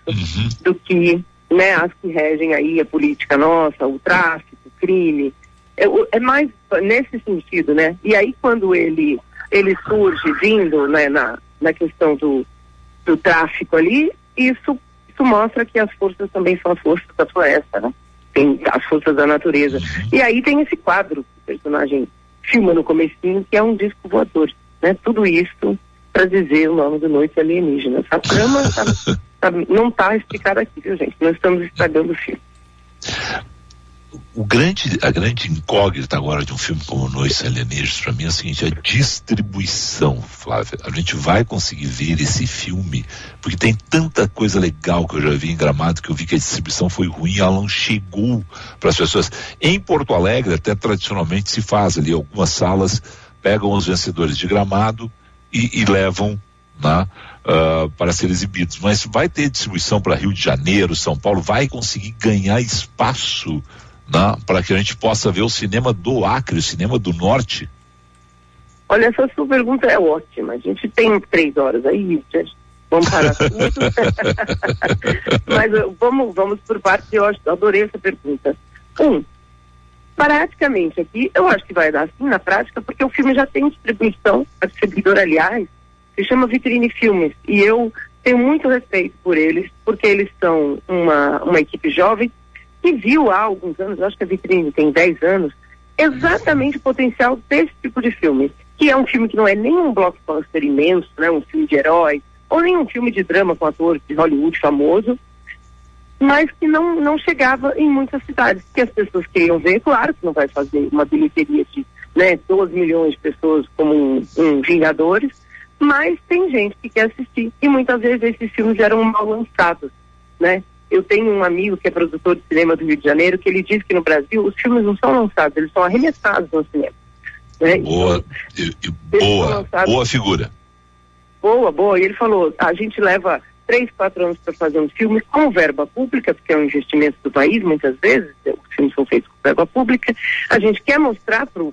do que, né, as que regem aí a política nossa, o tráfico, o crime. É, é mais nesse sentido, né? E aí quando ele ele surge vindo, né, na, na questão do, do tráfico ali, isso, isso mostra que as forças também são as forças da floresta, né? Tem as forças da natureza. E aí tem esse quadro que o personagem filma no comecinho, que é um disco voador, né? Tudo isso para dizer o nome do Noite Alienígenas. A trama tá- tá- não está explicada aqui, viu, gente? Nós estamos estragando o filme. O grande, a grande incógnita agora de um filme como Noites Alienígenas, para mim, é o seguinte: a distribuição, Flávia. A gente vai conseguir ver esse filme, porque tem tanta coisa legal que eu já vi em Gramado que eu vi que a distribuição foi ruim, ela não chegou para as pessoas. Em Porto Alegre, até tradicionalmente se faz ali, algumas salas pegam os vencedores de Gramado e, e levam ah, para ser exibidos. Mas vai ter distribuição para Rio de Janeiro, São Paulo, vai conseguir ganhar espaço né, para que a gente possa ver o cinema do Acre, o cinema do Norte. Olha, essa sua pergunta é ótima. A gente tem três horas aí. Vamos parar tudo. Mas uh, vamos, vamos por partes, eu adorei essa pergunta. Um, praticamente aqui, eu acho que vai dar sim na prática, porque o filme já tem distribuição, a distribuidora, aliás, se chama Vitrine Filmes, e eu tenho muito respeito por eles, porque eles são uma, uma equipe jovem que viu há alguns anos, acho que a Vitrine tem 10 anos, exatamente o potencial desse tipo de filme, que é um filme que não é nem um blockbuster imenso, né, um filme de herói, ou nem um filme de drama com ator de Hollywood famoso, mas que não, não chegava em muitas cidades, que as pessoas queriam ver, claro que não vai fazer uma bilheteria de né, 12 milhões de pessoas como um, um Vingadores, mas tem gente que quer assistir, e muitas vezes esses filmes eram mal lançados, né? Eu tenho um amigo que é produtor de cinema do Rio de Janeiro, que ele diz que no Brasil os filmes não são lançados, eles são arremessados no cinema. Né? Boa, e- e boa, boa figura. Boa, boa. E ele falou, a gente leva três, quatro anos para fazer um filme com verba pública, porque é um investimento do país, muitas vezes, os filmes são feitos com verba pública. A gente quer mostrar para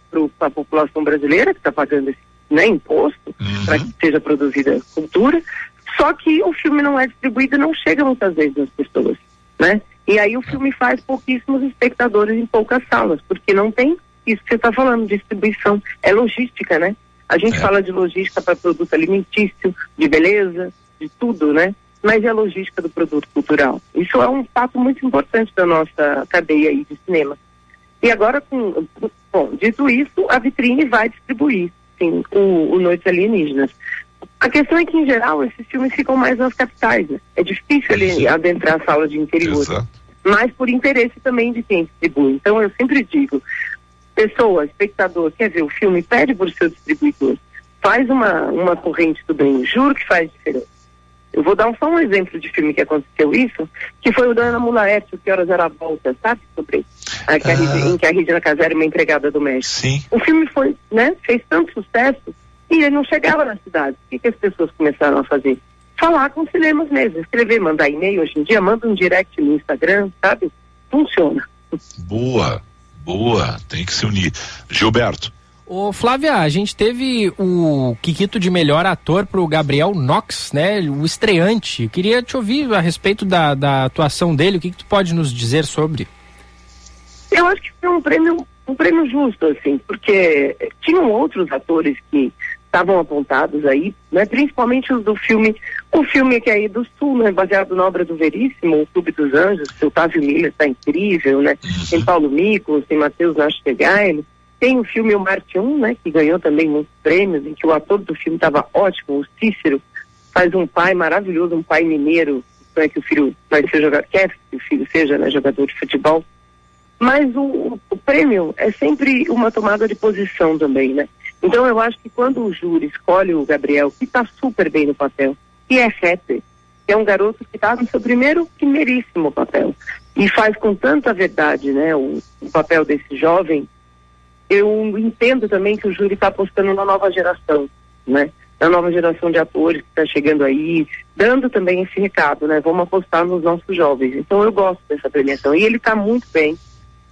a população brasileira que está pagando esse né, imposto para que seja produzida cultura, só que o filme não é distribuído e não chega muitas vezes nas pessoas, né? E aí o filme faz pouquíssimos espectadores em poucas salas, porque não tem isso que você está falando, distribuição, é logística, né? A gente fala de logística para produto alimentício, de beleza, de tudo, né? Mas é a logística do produto cultural. Isso é um fato muito importante da nossa cadeia aí de cinema. E agora, com, bom, dito isso, a vitrine vai distribuir, sim, o, o Noites Alienígenas. A questão é que, em geral, esses filmes ficam mais nas capitais, né? É difícil ele adentrar a sala de interior. Mas por interesse também de quem distribui. Então, eu sempre digo, pessoa, espectador, quer ver o filme, pede por seu distribuidor. Faz uma, uma corrente do bem, juro que faz diferença. Eu vou dar só um exemplo de filme que aconteceu isso, que foi o da Ana Mulaerte, o Que Horas Era a Volta, sabe? Sobre a, que a, Regi- em que a Regina Casé era uma empregada doméstica. Sim. O filme foi, né, fez tanto sucesso e ele não chegava na cidade. O que, que as pessoas começaram a fazer? falar com cinemas mesmo, escrever, mandar e-mail hoje em dia, manda um direct no Instagram, sabe? Funciona. Boa, boa, tem que se unir. Gilberto. Ô Flávia, a gente teve o Kikito de melhor ator pro Gabriel Knox, né? O estreante. Queria te ouvir a respeito da, da atuação dele, o que, que tu pode nos dizer sobre? Eu acho que foi um prêmio, um prêmio justo, assim, porque tinham outros atores que estavam apontados aí, né? Principalmente os do filme, o filme que é aí do Sul, né? Baseado na obra do Veríssimo, o Clube dos Anjos, o Otávio Miller está incrível, né? Tem Paulo Miklos, tem Matheus Nastegaile, tem o filme O Marte 1, né? Que ganhou também muitos prêmios, em que o ator do filme estava ótimo, o Cícero, faz um pai maravilhoso, um pai mineiro, né, que o filho vai ser jogador, quer que o filho seja né, jogador de futebol. Mas o, o prêmio é sempre uma tomada de posição também, né? Então eu acho que quando o júri escolhe o Gabriel, que está super bem no papel, que é rapper, que é um garoto que está no seu primeiro primeiríssimo papel e faz com tanta verdade, né, o, o papel desse jovem, eu entendo também que o júri está apostando na nova geração, né? Na nova geração de atores que está chegando aí, dando também esse recado, né? Vamos apostar nos nossos jovens. Então eu gosto dessa premiação. E ele está muito bem.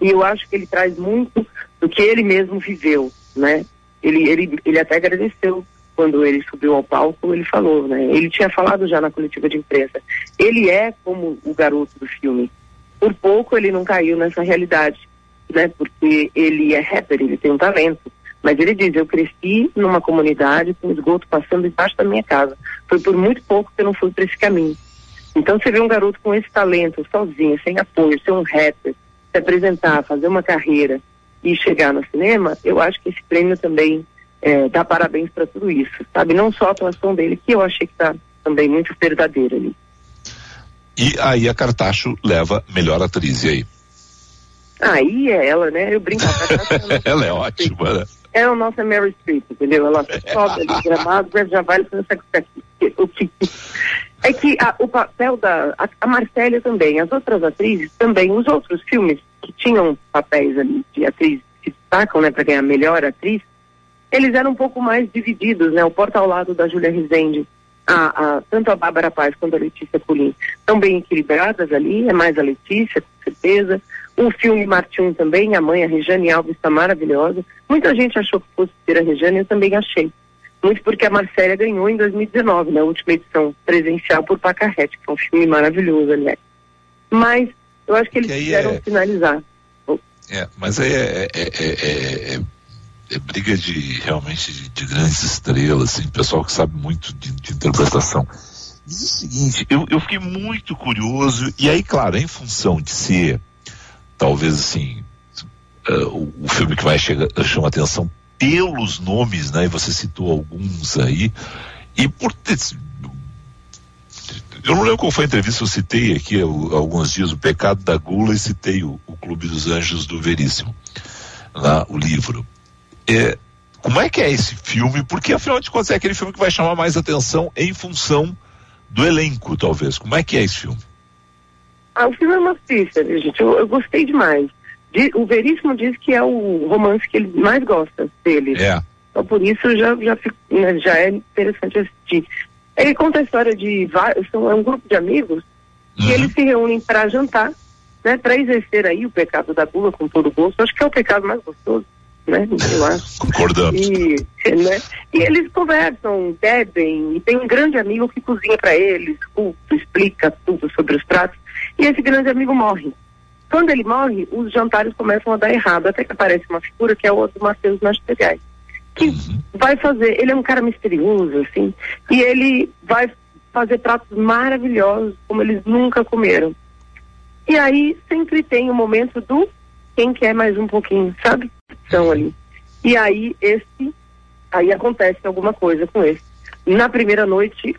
E eu acho que ele traz muito do que ele mesmo viveu, né? Ele, ele, ele até agradeceu quando ele subiu ao palco, ele falou, né? Ele tinha falado já na coletiva de imprensa. Ele é como o garoto do filme. Por pouco ele não caiu nessa realidade, né? Porque ele é rapper, ele tem um talento. Mas ele diz, eu cresci numa comunidade com esgoto passando embaixo da minha casa. Foi por muito pouco que eu não fui para esse caminho. Então você vê um garoto com esse talento, sozinho, sem apoio, ser um rapper, se apresentar, fazer uma carreira e chegar no cinema, eu acho que esse prêmio também é, dá parabéns para tudo isso, sabe? Não só a atuação dele, que eu achei que está também muito verdadeira ali. E aí a Cartacho leva melhor atriz, e aí? Aí é ela, né? Eu brinco. Cartacho é ela é ótima, né? É a nossa Mary Streep, entendeu? Ela sobe ali, gramado, já vai fazer o que é que a, o papel da a, a Marcélia também, as outras atrizes também, os outros filmes que tinham papéis ali de atriz que destacam, né, para ganhar melhor atriz, eles eram um pouco mais divididos, né? O Porta ao Lado da Júlia Rezende, a, a, tanto a Bárbara Paz quanto a Letícia Pulim, estão bem equilibradas ali, é mais a Letícia, com certeza. O filme Martim também, a mãe, a Rejane Alves, está maravilhosa. Muita gente achou que fosse ser a Rejane, eu também achei. Muito porque a Marcélia ganhou em 2019, na última edição presencial por Pacarrete, que é um filme maravilhoso, aliás. Mas eu acho que eles quiseram é... finalizar. É, mas aí é, é, é, é, briga de realmente de, de, grandes estrelas, assim, pessoal que sabe muito de, de interpretação. Diz o seguinte, eu, eu fiquei muito curioso, e aí, claro, em função de ser, talvez assim, uh, o, o, filme que vai chegar, chama atenção pelos nomes, né? E você citou alguns aí, e por ter, eu não lembro qual foi a entrevista, eu citei aqui alguns dias o Pecado da Gula e citei o, o Clube dos Anjos do Veríssimo, lá, o livro. É, como é que é esse filme? Porque afinal de contas é aquele filme que vai chamar mais atenção em função do elenco, talvez. Como é que é esse filme? Ah, o filme é uma pista, gente. Eu, eu gostei demais. De, o Veríssimo diz que é o romance que ele mais gosta dele. É. Então por isso já, já, né, já é interessante assistir. Ele conta a história de vários, são, é um grupo de amigos uhum. eles se reúnem para jantar, né, para exercer aí o pecado da gula com todo o gosto. Acho que é o pecado mais gostoso, né? Eu acho. Concordamos. E, né, e eles conversam, bebem, e tem um grande amigo que cozinha para eles, culto, explica tudo sobre os pratos, e esse grande amigo morre. Quando ele morre, os jantares começam a dar errado, até que aparece uma figura que é o outro Matheus Nastegais que vai fazer, ele é um cara misterioso, assim, e ele vai fazer pratos maravilhosos, como eles nunca comeram. E aí sempre tem o um momento do quem quer mais um pouquinho, sabe? São ali. E aí esse, aí acontece alguma coisa com esse. Na primeira noite,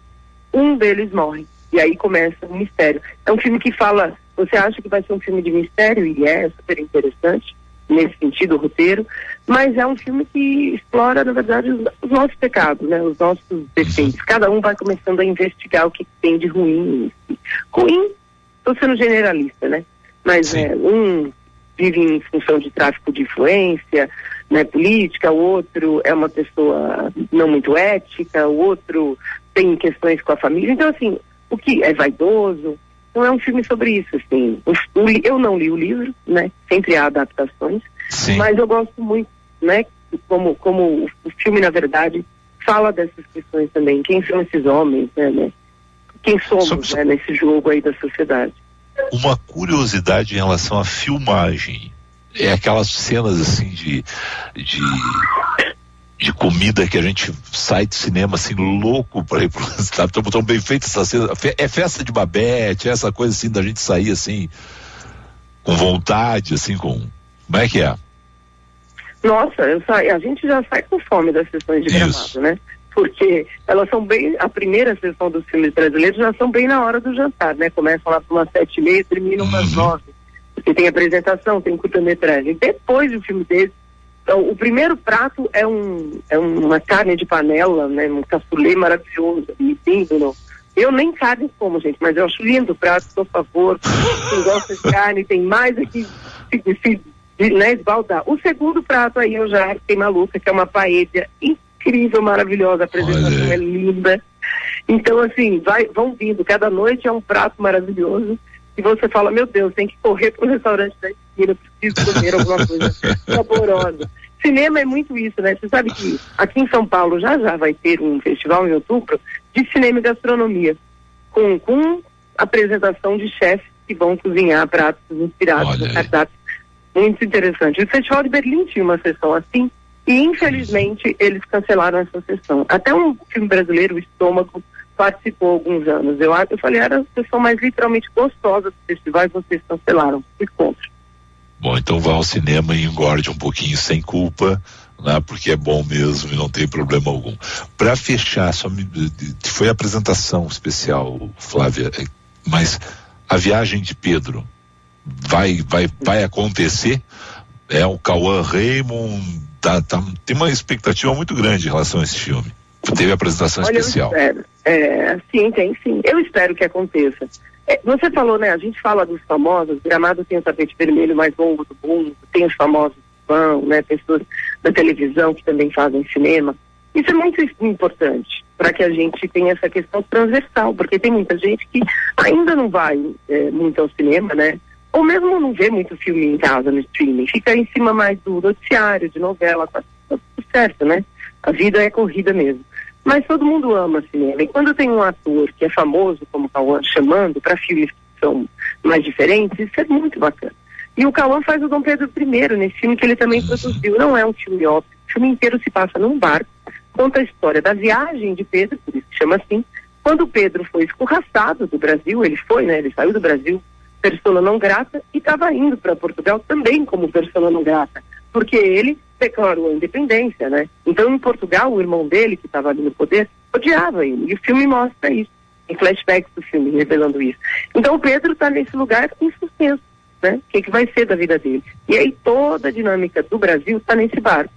um deles morre. E aí começa o um mistério. É um filme que fala, você acha que vai ser um filme de mistério? E é, é super interessante nesse sentido, o roteiro, mas é um filme que explora, na verdade, os, os nossos pecados, né, os nossos defeitos. Cada um vai começando a investigar o que tem de ruim. Ruim, estou sendo generalista, né? Mas é, um vive em função de tráfico de influência, né, política, o outro é uma pessoa não muito ética, o outro tem questões com a família. Então, assim, o que é vaidoso, não é um filme sobre isso, assim. Eu não li o livro, né? Sempre há adaptações, Sim. mas eu gosto muito, né? Como, como o, o filme, na verdade, fala dessas questões também. Quem são esses homens, né? né? Quem somos, né? Nesse jogo aí da sociedade. Uma curiosidade em relação à filmagem. É aquelas cenas assim de, de de comida que a gente sai de cinema assim louco para ir pro sabe tão, tão bem feita essa cena é festa de babete é essa coisa assim da gente sair assim com vontade assim com como é que é Nossa, eu saio, a gente já sai com fome das sessões de gramado, né? Porque elas são bem, a primeira sessão dos filmes brasileiros já são bem na hora do jantar, né? Começam lá por umas sete e meia, terminam umas nove. Porque tem apresentação, tem curta-metragem. Depois do filme desse, então, o primeiro prato é, um, é uma carne de panela, né? Um cassoulet maravilhoso, lindo, não. Eu nem carne como, gente, mas eu acho lindo o prato, por favor. Quem gosta de carne, tem mais aqui, se, se, de, né, esbaldar. O segundo prato aí eu já fiquei maluca, que é uma paella incrível, maravilhosa, a apresentação é linda. Então, assim, vai, vão vindo, cada noite é um prato maravilhoso. E você fala, meu Deus, tem que correr para o restaurante da esquina, preciso comer alguma coisa saborosa. Cinema é muito isso, né? Você sabe que aqui em São Paulo já já vai ter um festival em outubro de cinema e gastronomia, com, com apresentação de chefes que vão cozinhar pratos inspirados no cardápio. Muito interessante. O Festival de Berlim tinha uma sessão assim, e infelizmente eles cancelaram essa sessão. Até um filme brasileiro, O Estômago, participou alguns anos. Eu, eu falei, era a sessão mais literalmente gostosa do festival e vocês cancelaram. Fui contra. Bom, então vá ao cinema e engorde um pouquinho sem culpa, né? Porque é bom mesmo e não tem problema algum. Para fechar, só me, foi a apresentação especial, Flávia, é, mas a viagem de Pedro vai vai vai acontecer? É o Cauã Raymond, tá, tá, tem uma expectativa muito grande em relação a esse filme. Teve apresentação Olha, especial. Eu espero. É, sim, tem sim. Eu espero que aconteça. É, você falou, né? A gente fala dos famosos, Gramado tem o tapete vermelho mais longo do mundo, tem os famosos fãs, né? Pessoas da televisão que também fazem cinema. Isso é muito importante para que a gente tenha essa questão transversal, porque tem muita gente que ainda não vai é, muito ao cinema, né? Ou mesmo não vê muito filme em casa no streaming, fica em cima mais do noticiário, de novela, tá tudo certo, né? A vida é corrida mesmo. Mas todo mundo ama cinema. E quando tem um ator que é famoso, como o Cauã, chamando para filmes que são mais diferentes, isso é muito bacana. E o Cauã faz o Dom Pedro I nesse filme que ele também produziu. Não é um filme óbvio. O filme inteiro se passa num barco. Conta a história da viagem de Pedro, por isso chama assim. Quando Pedro foi escorraçado do Brasil, ele foi, né? Ele saiu do Brasil, persona não grata, e estava indo para Portugal também como persona não grata. Porque ele declarou a independência, né? Então, em Portugal, o irmão dele, que estava ali no poder, odiava ele. E o filme mostra isso. Tem flashbacks do filme revelando isso. Então, o Pedro está nesse lugar em suspenso, né? O que, que vai ser da vida dele? E aí, toda a dinâmica do Brasil está nesse barco.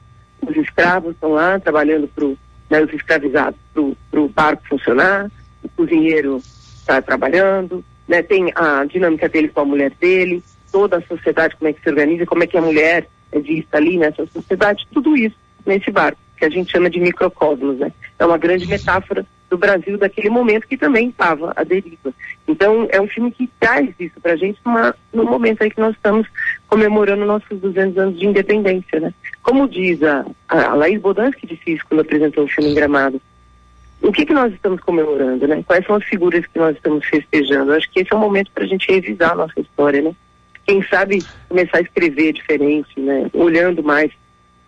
Os escravos estão lá trabalhando para né, os escravizados para o barco funcionar, o cozinheiro está trabalhando, né? Tem a dinâmica dele com a mulher dele, toda a sociedade, como é que se organiza, como é que a mulher vista ali nessa sociedade, tudo isso nesse barco, que a gente chama de microcosmos, né? É uma grande metáfora do Brasil daquele momento que também estava à deriva. Então, é um filme que traz isso pra gente numa, no momento aí que nós estamos comemorando nossos 200 anos de independência, né? Como diz a, a Laís Bodansky disse isso quando apresentou o filme em Gramado, o que que nós estamos comemorando, né? Quais são as figuras que nós estamos festejando? Eu acho que esse é o momento para a gente revisar a nossa história, né? Quem sabe começar a escrever diferente, né? Olhando mais,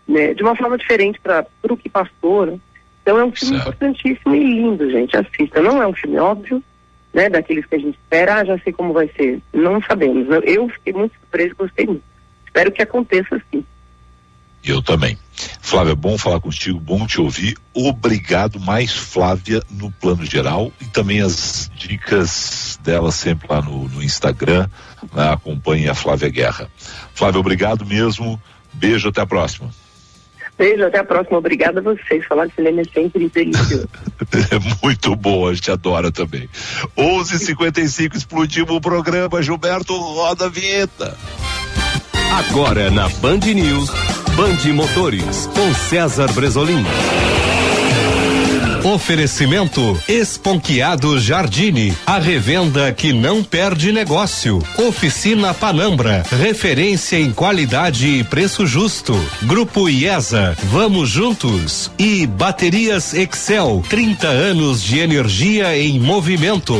né? De uma forma diferente para o que passou, né? Então é um filme certo. importantíssimo e lindo, gente. Assista. Não é um filme óbvio, né? Daqueles que a gente espera, ah, já sei como vai ser. Não sabemos. Eu fiquei muito surpreso, gostei muito. Espero que aconteça assim. Eu também. Flávia, bom falar contigo, bom te ouvir. Obrigado, mais Flávia no plano geral e também as dicas dela sempre lá no, no Instagram. Né? Acompanhe a Flávia Guerra. Flávia, obrigado mesmo. Beijo, até a próxima. Beijo, até a próxima. Obrigada a vocês. Falar de cinema é sempre delicioso. é muito bom, a gente adora também. 11:55 explodimos o programa. Gilberto, roda a vinheta. Agora na Band News, Band Motores, com César Bresolim. Oferecimento Esponquiado Jardine, a revenda que não perde negócio. Oficina Panambra, referência em qualidade e preço justo. Grupo IESA, vamos juntos. E Baterias Excel, 30 anos de energia em movimento.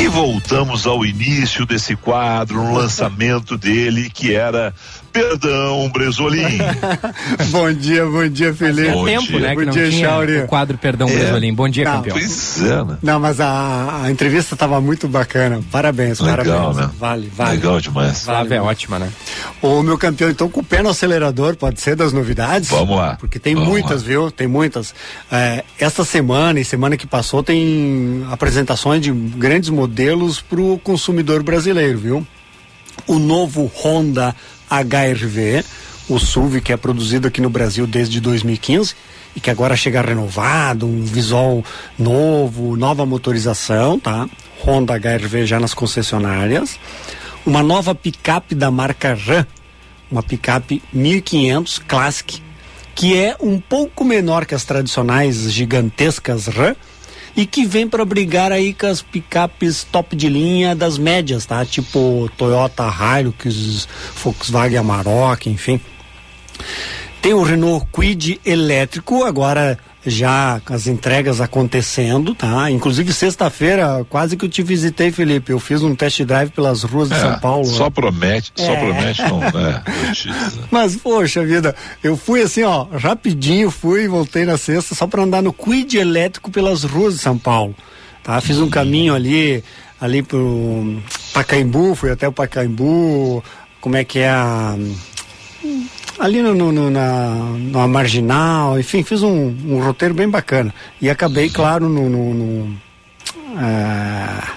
E voltamos ao início desse quadro, no lançamento dele, que era Perdão, Bresolim. bom dia, bom dia, Felipe. Fazia tempo, dia. né, que Bom não dia, tinha Chauri. o quadro Perdão É. Bresolim. Bom dia, Não, campeão. Pois é, né? Não, mas a, a entrevista estava muito bacana. Parabéns, Legal, parabéns. né? Vale, vale. Legal demais. Flávia é ótima, né? Ô, meu campeão, então com o pé no acelerador, pode ser das novidades? Vamos lá. Porque tem Vamos muitas, lá. viu? Tem muitas. É, esta semana e semana que passou tem apresentações de grandes modelos para o consumidor brasileiro, viu? O novo Honda HRV, o SUV que é produzido aqui no Brasil desde 2015 e que agora chega renovado, um visual novo, nova motorização, tá? Honda HRV já nas concessionárias. Uma nova picape da marca Ram, uma picape 1500 Classic, que é um pouco menor que as tradicionais gigantescas Ram e que vem para brigar aí com as picapes top de linha das médias, tá? Tipo Toyota Hilux, Volkswagen Amarok, enfim. Tem o Renault Kwid elétrico, agora já com as entregas acontecendo, tá? Inclusive sexta-feira, quase que eu te visitei, Felipe. Eu fiz um test drive pelas ruas de É, São Paulo. Só promete, só É. promete, não, né? Justiça. Mas, poxa vida, eu fui assim, ó, rapidinho, fui e voltei na sexta só para andar no Quid elétrico pelas ruas de São Paulo. Tá? Fiz um caminho ali, ali pro Pacaembu, fui até o Pacaembu, como é que é a. Ali no, no- no- na, na marginal, enfim, fiz um, um roteiro bem bacana. E acabei, claro, no. no- no, ah,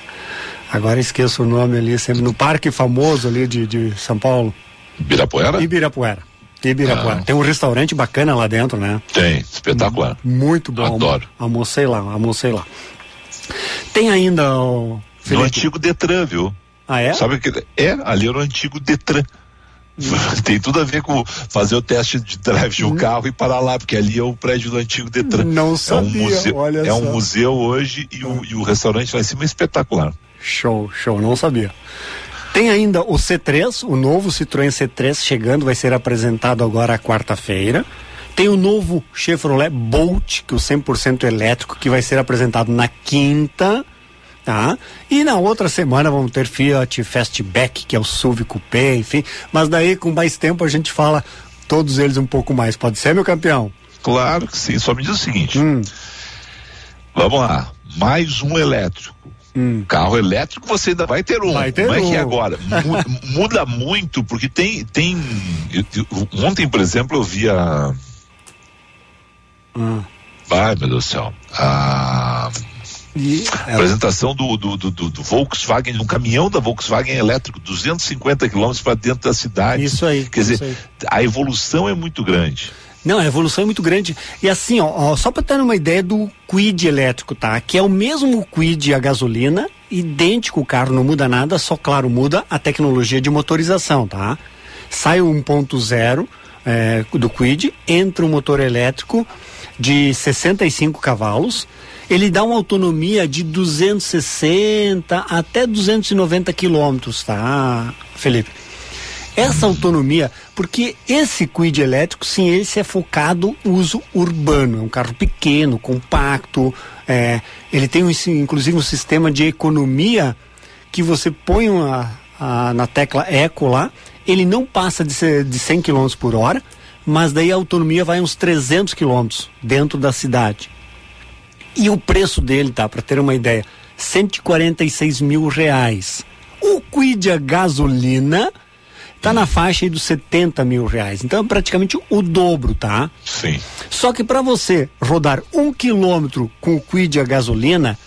agora esqueço o nome ali, sempre no parque famoso ali de, de São Paulo. Ibirapuera? Ibirapuera. Ibirapuera. Ah. Tem um restaurante bacana lá dentro, né? Tem, espetacular. Muito bom. Adoro. Almocei lá, almocei lá. Tem ainda o. No Felipe. antigo Detran, viu? Ah, é? Sabe que é ali era o antigo Detran. Tem tudo a ver com fazer o teste de drive de um carro e parar lá, porque ali é o prédio do antigo Detran. Não é um sabia, museu, olha é um só. museu hoje e o, e o restaurante lá em cima é espetacular. Show, show, não sabia. Tem ainda o C3, o novo Citroën C3 chegando, vai ser apresentado agora quarta-feira. Tem o novo Chevrolet Bolt, que é o 100% elétrico, que vai ser apresentado na quinta, tá? E na outra semana vamos ter Fiat Fastback, que é o SUV Coupé, enfim. Mas daí com mais tempo a gente fala todos eles um pouco mais. Pode ser, meu campeão? Claro que sim, só me diz o seguinte. Hum. Vamos lá, mais um elétrico. Carro elétrico você ainda vai ter um. Hum. Vai ter Não é que um. agora. Mu- muda muito, porque tem. tem eu- eu- ontem, por exemplo, eu vi a. Ah. Ai, meu Deus do céu. A E, apresentação do, do, do, do- Volkswagen, um caminhão da Volkswagen elétrico, 250 quilômetros para dentro da cidade. Isso aí, Quer isso dizer, aí. a evolução é muito grande. Não, a evolução é muito grande. E assim, ó, ó, só para ter uma ideia do Quid elétrico, tá? Que é o mesmo Quid a gasolina, idêntico o carro, não muda nada, só claro, muda a tecnologia de motorização, tá? Sai o 1.0 é, do Quid, entra um motor elétrico de 65 cavalos. Ele dá uma autonomia de 260 até 290 quilômetros, tá, Felipe? essa autonomia, porque esse Quid elétrico, sim, esse é focado uso urbano, é um carro pequeno, compacto, é, ele tem um, inclusive um sistema de economia que você põe uma, a- na tecla Eco lá, ele não passa de, de 100 km por hora, mas daí a autonomia vai uns 300 km dentro da cidade. E o preço dele, tá, para ter uma ideia, 146 mil reais. O Quid a gasolina tá na faixa aí dos 70 mil reais. Então é praticamente o dobro, tá? Sim. Só que para você rodar um quilômetro com o Quid a gasolina,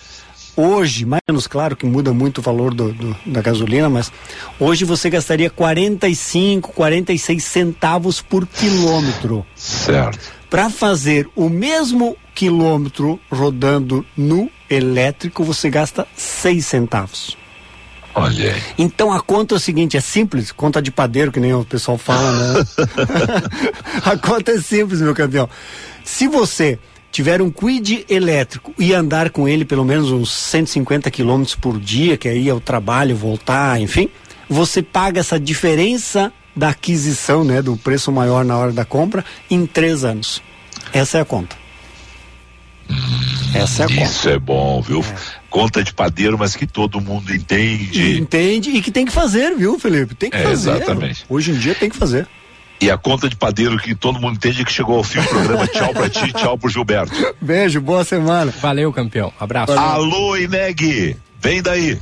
hoje, mais ou menos claro que muda muito o valor do, do- da gasolina, mas hoje você gastaria 45, 46 centavos por quilômetro. Certo. Para fazer o mesmo quilômetro rodando no elétrico, você gasta 6 centavos. Olha aí. Então a conta é o seguinte, é simples, conta de padeiro, que nem o pessoal fala, né? a conta é simples, meu campeão. Se você tiver um quid elétrico e andar com ele pelo menos uns 150 quilômetros por dia, que aí é o trabalho, voltar, enfim, você paga essa diferença da aquisição, né, do preço maior na hora da compra, em três anos. Essa é a conta. Essa é a conta. Isso é bom, viu? Conta de padeiro, mas que todo mundo entende. Entende e que tem que fazer, viu, Felipe? Tem que É, fazer. exatamente. Hoje em dia tem que fazer. E a conta de padeiro que todo mundo entende é que chegou ao fim do programa. Tchau pra ti, tchau pro Gilberto. Beijo, boa semana. Valeu, campeão. Abraço. Alô, Ineg, vem daí.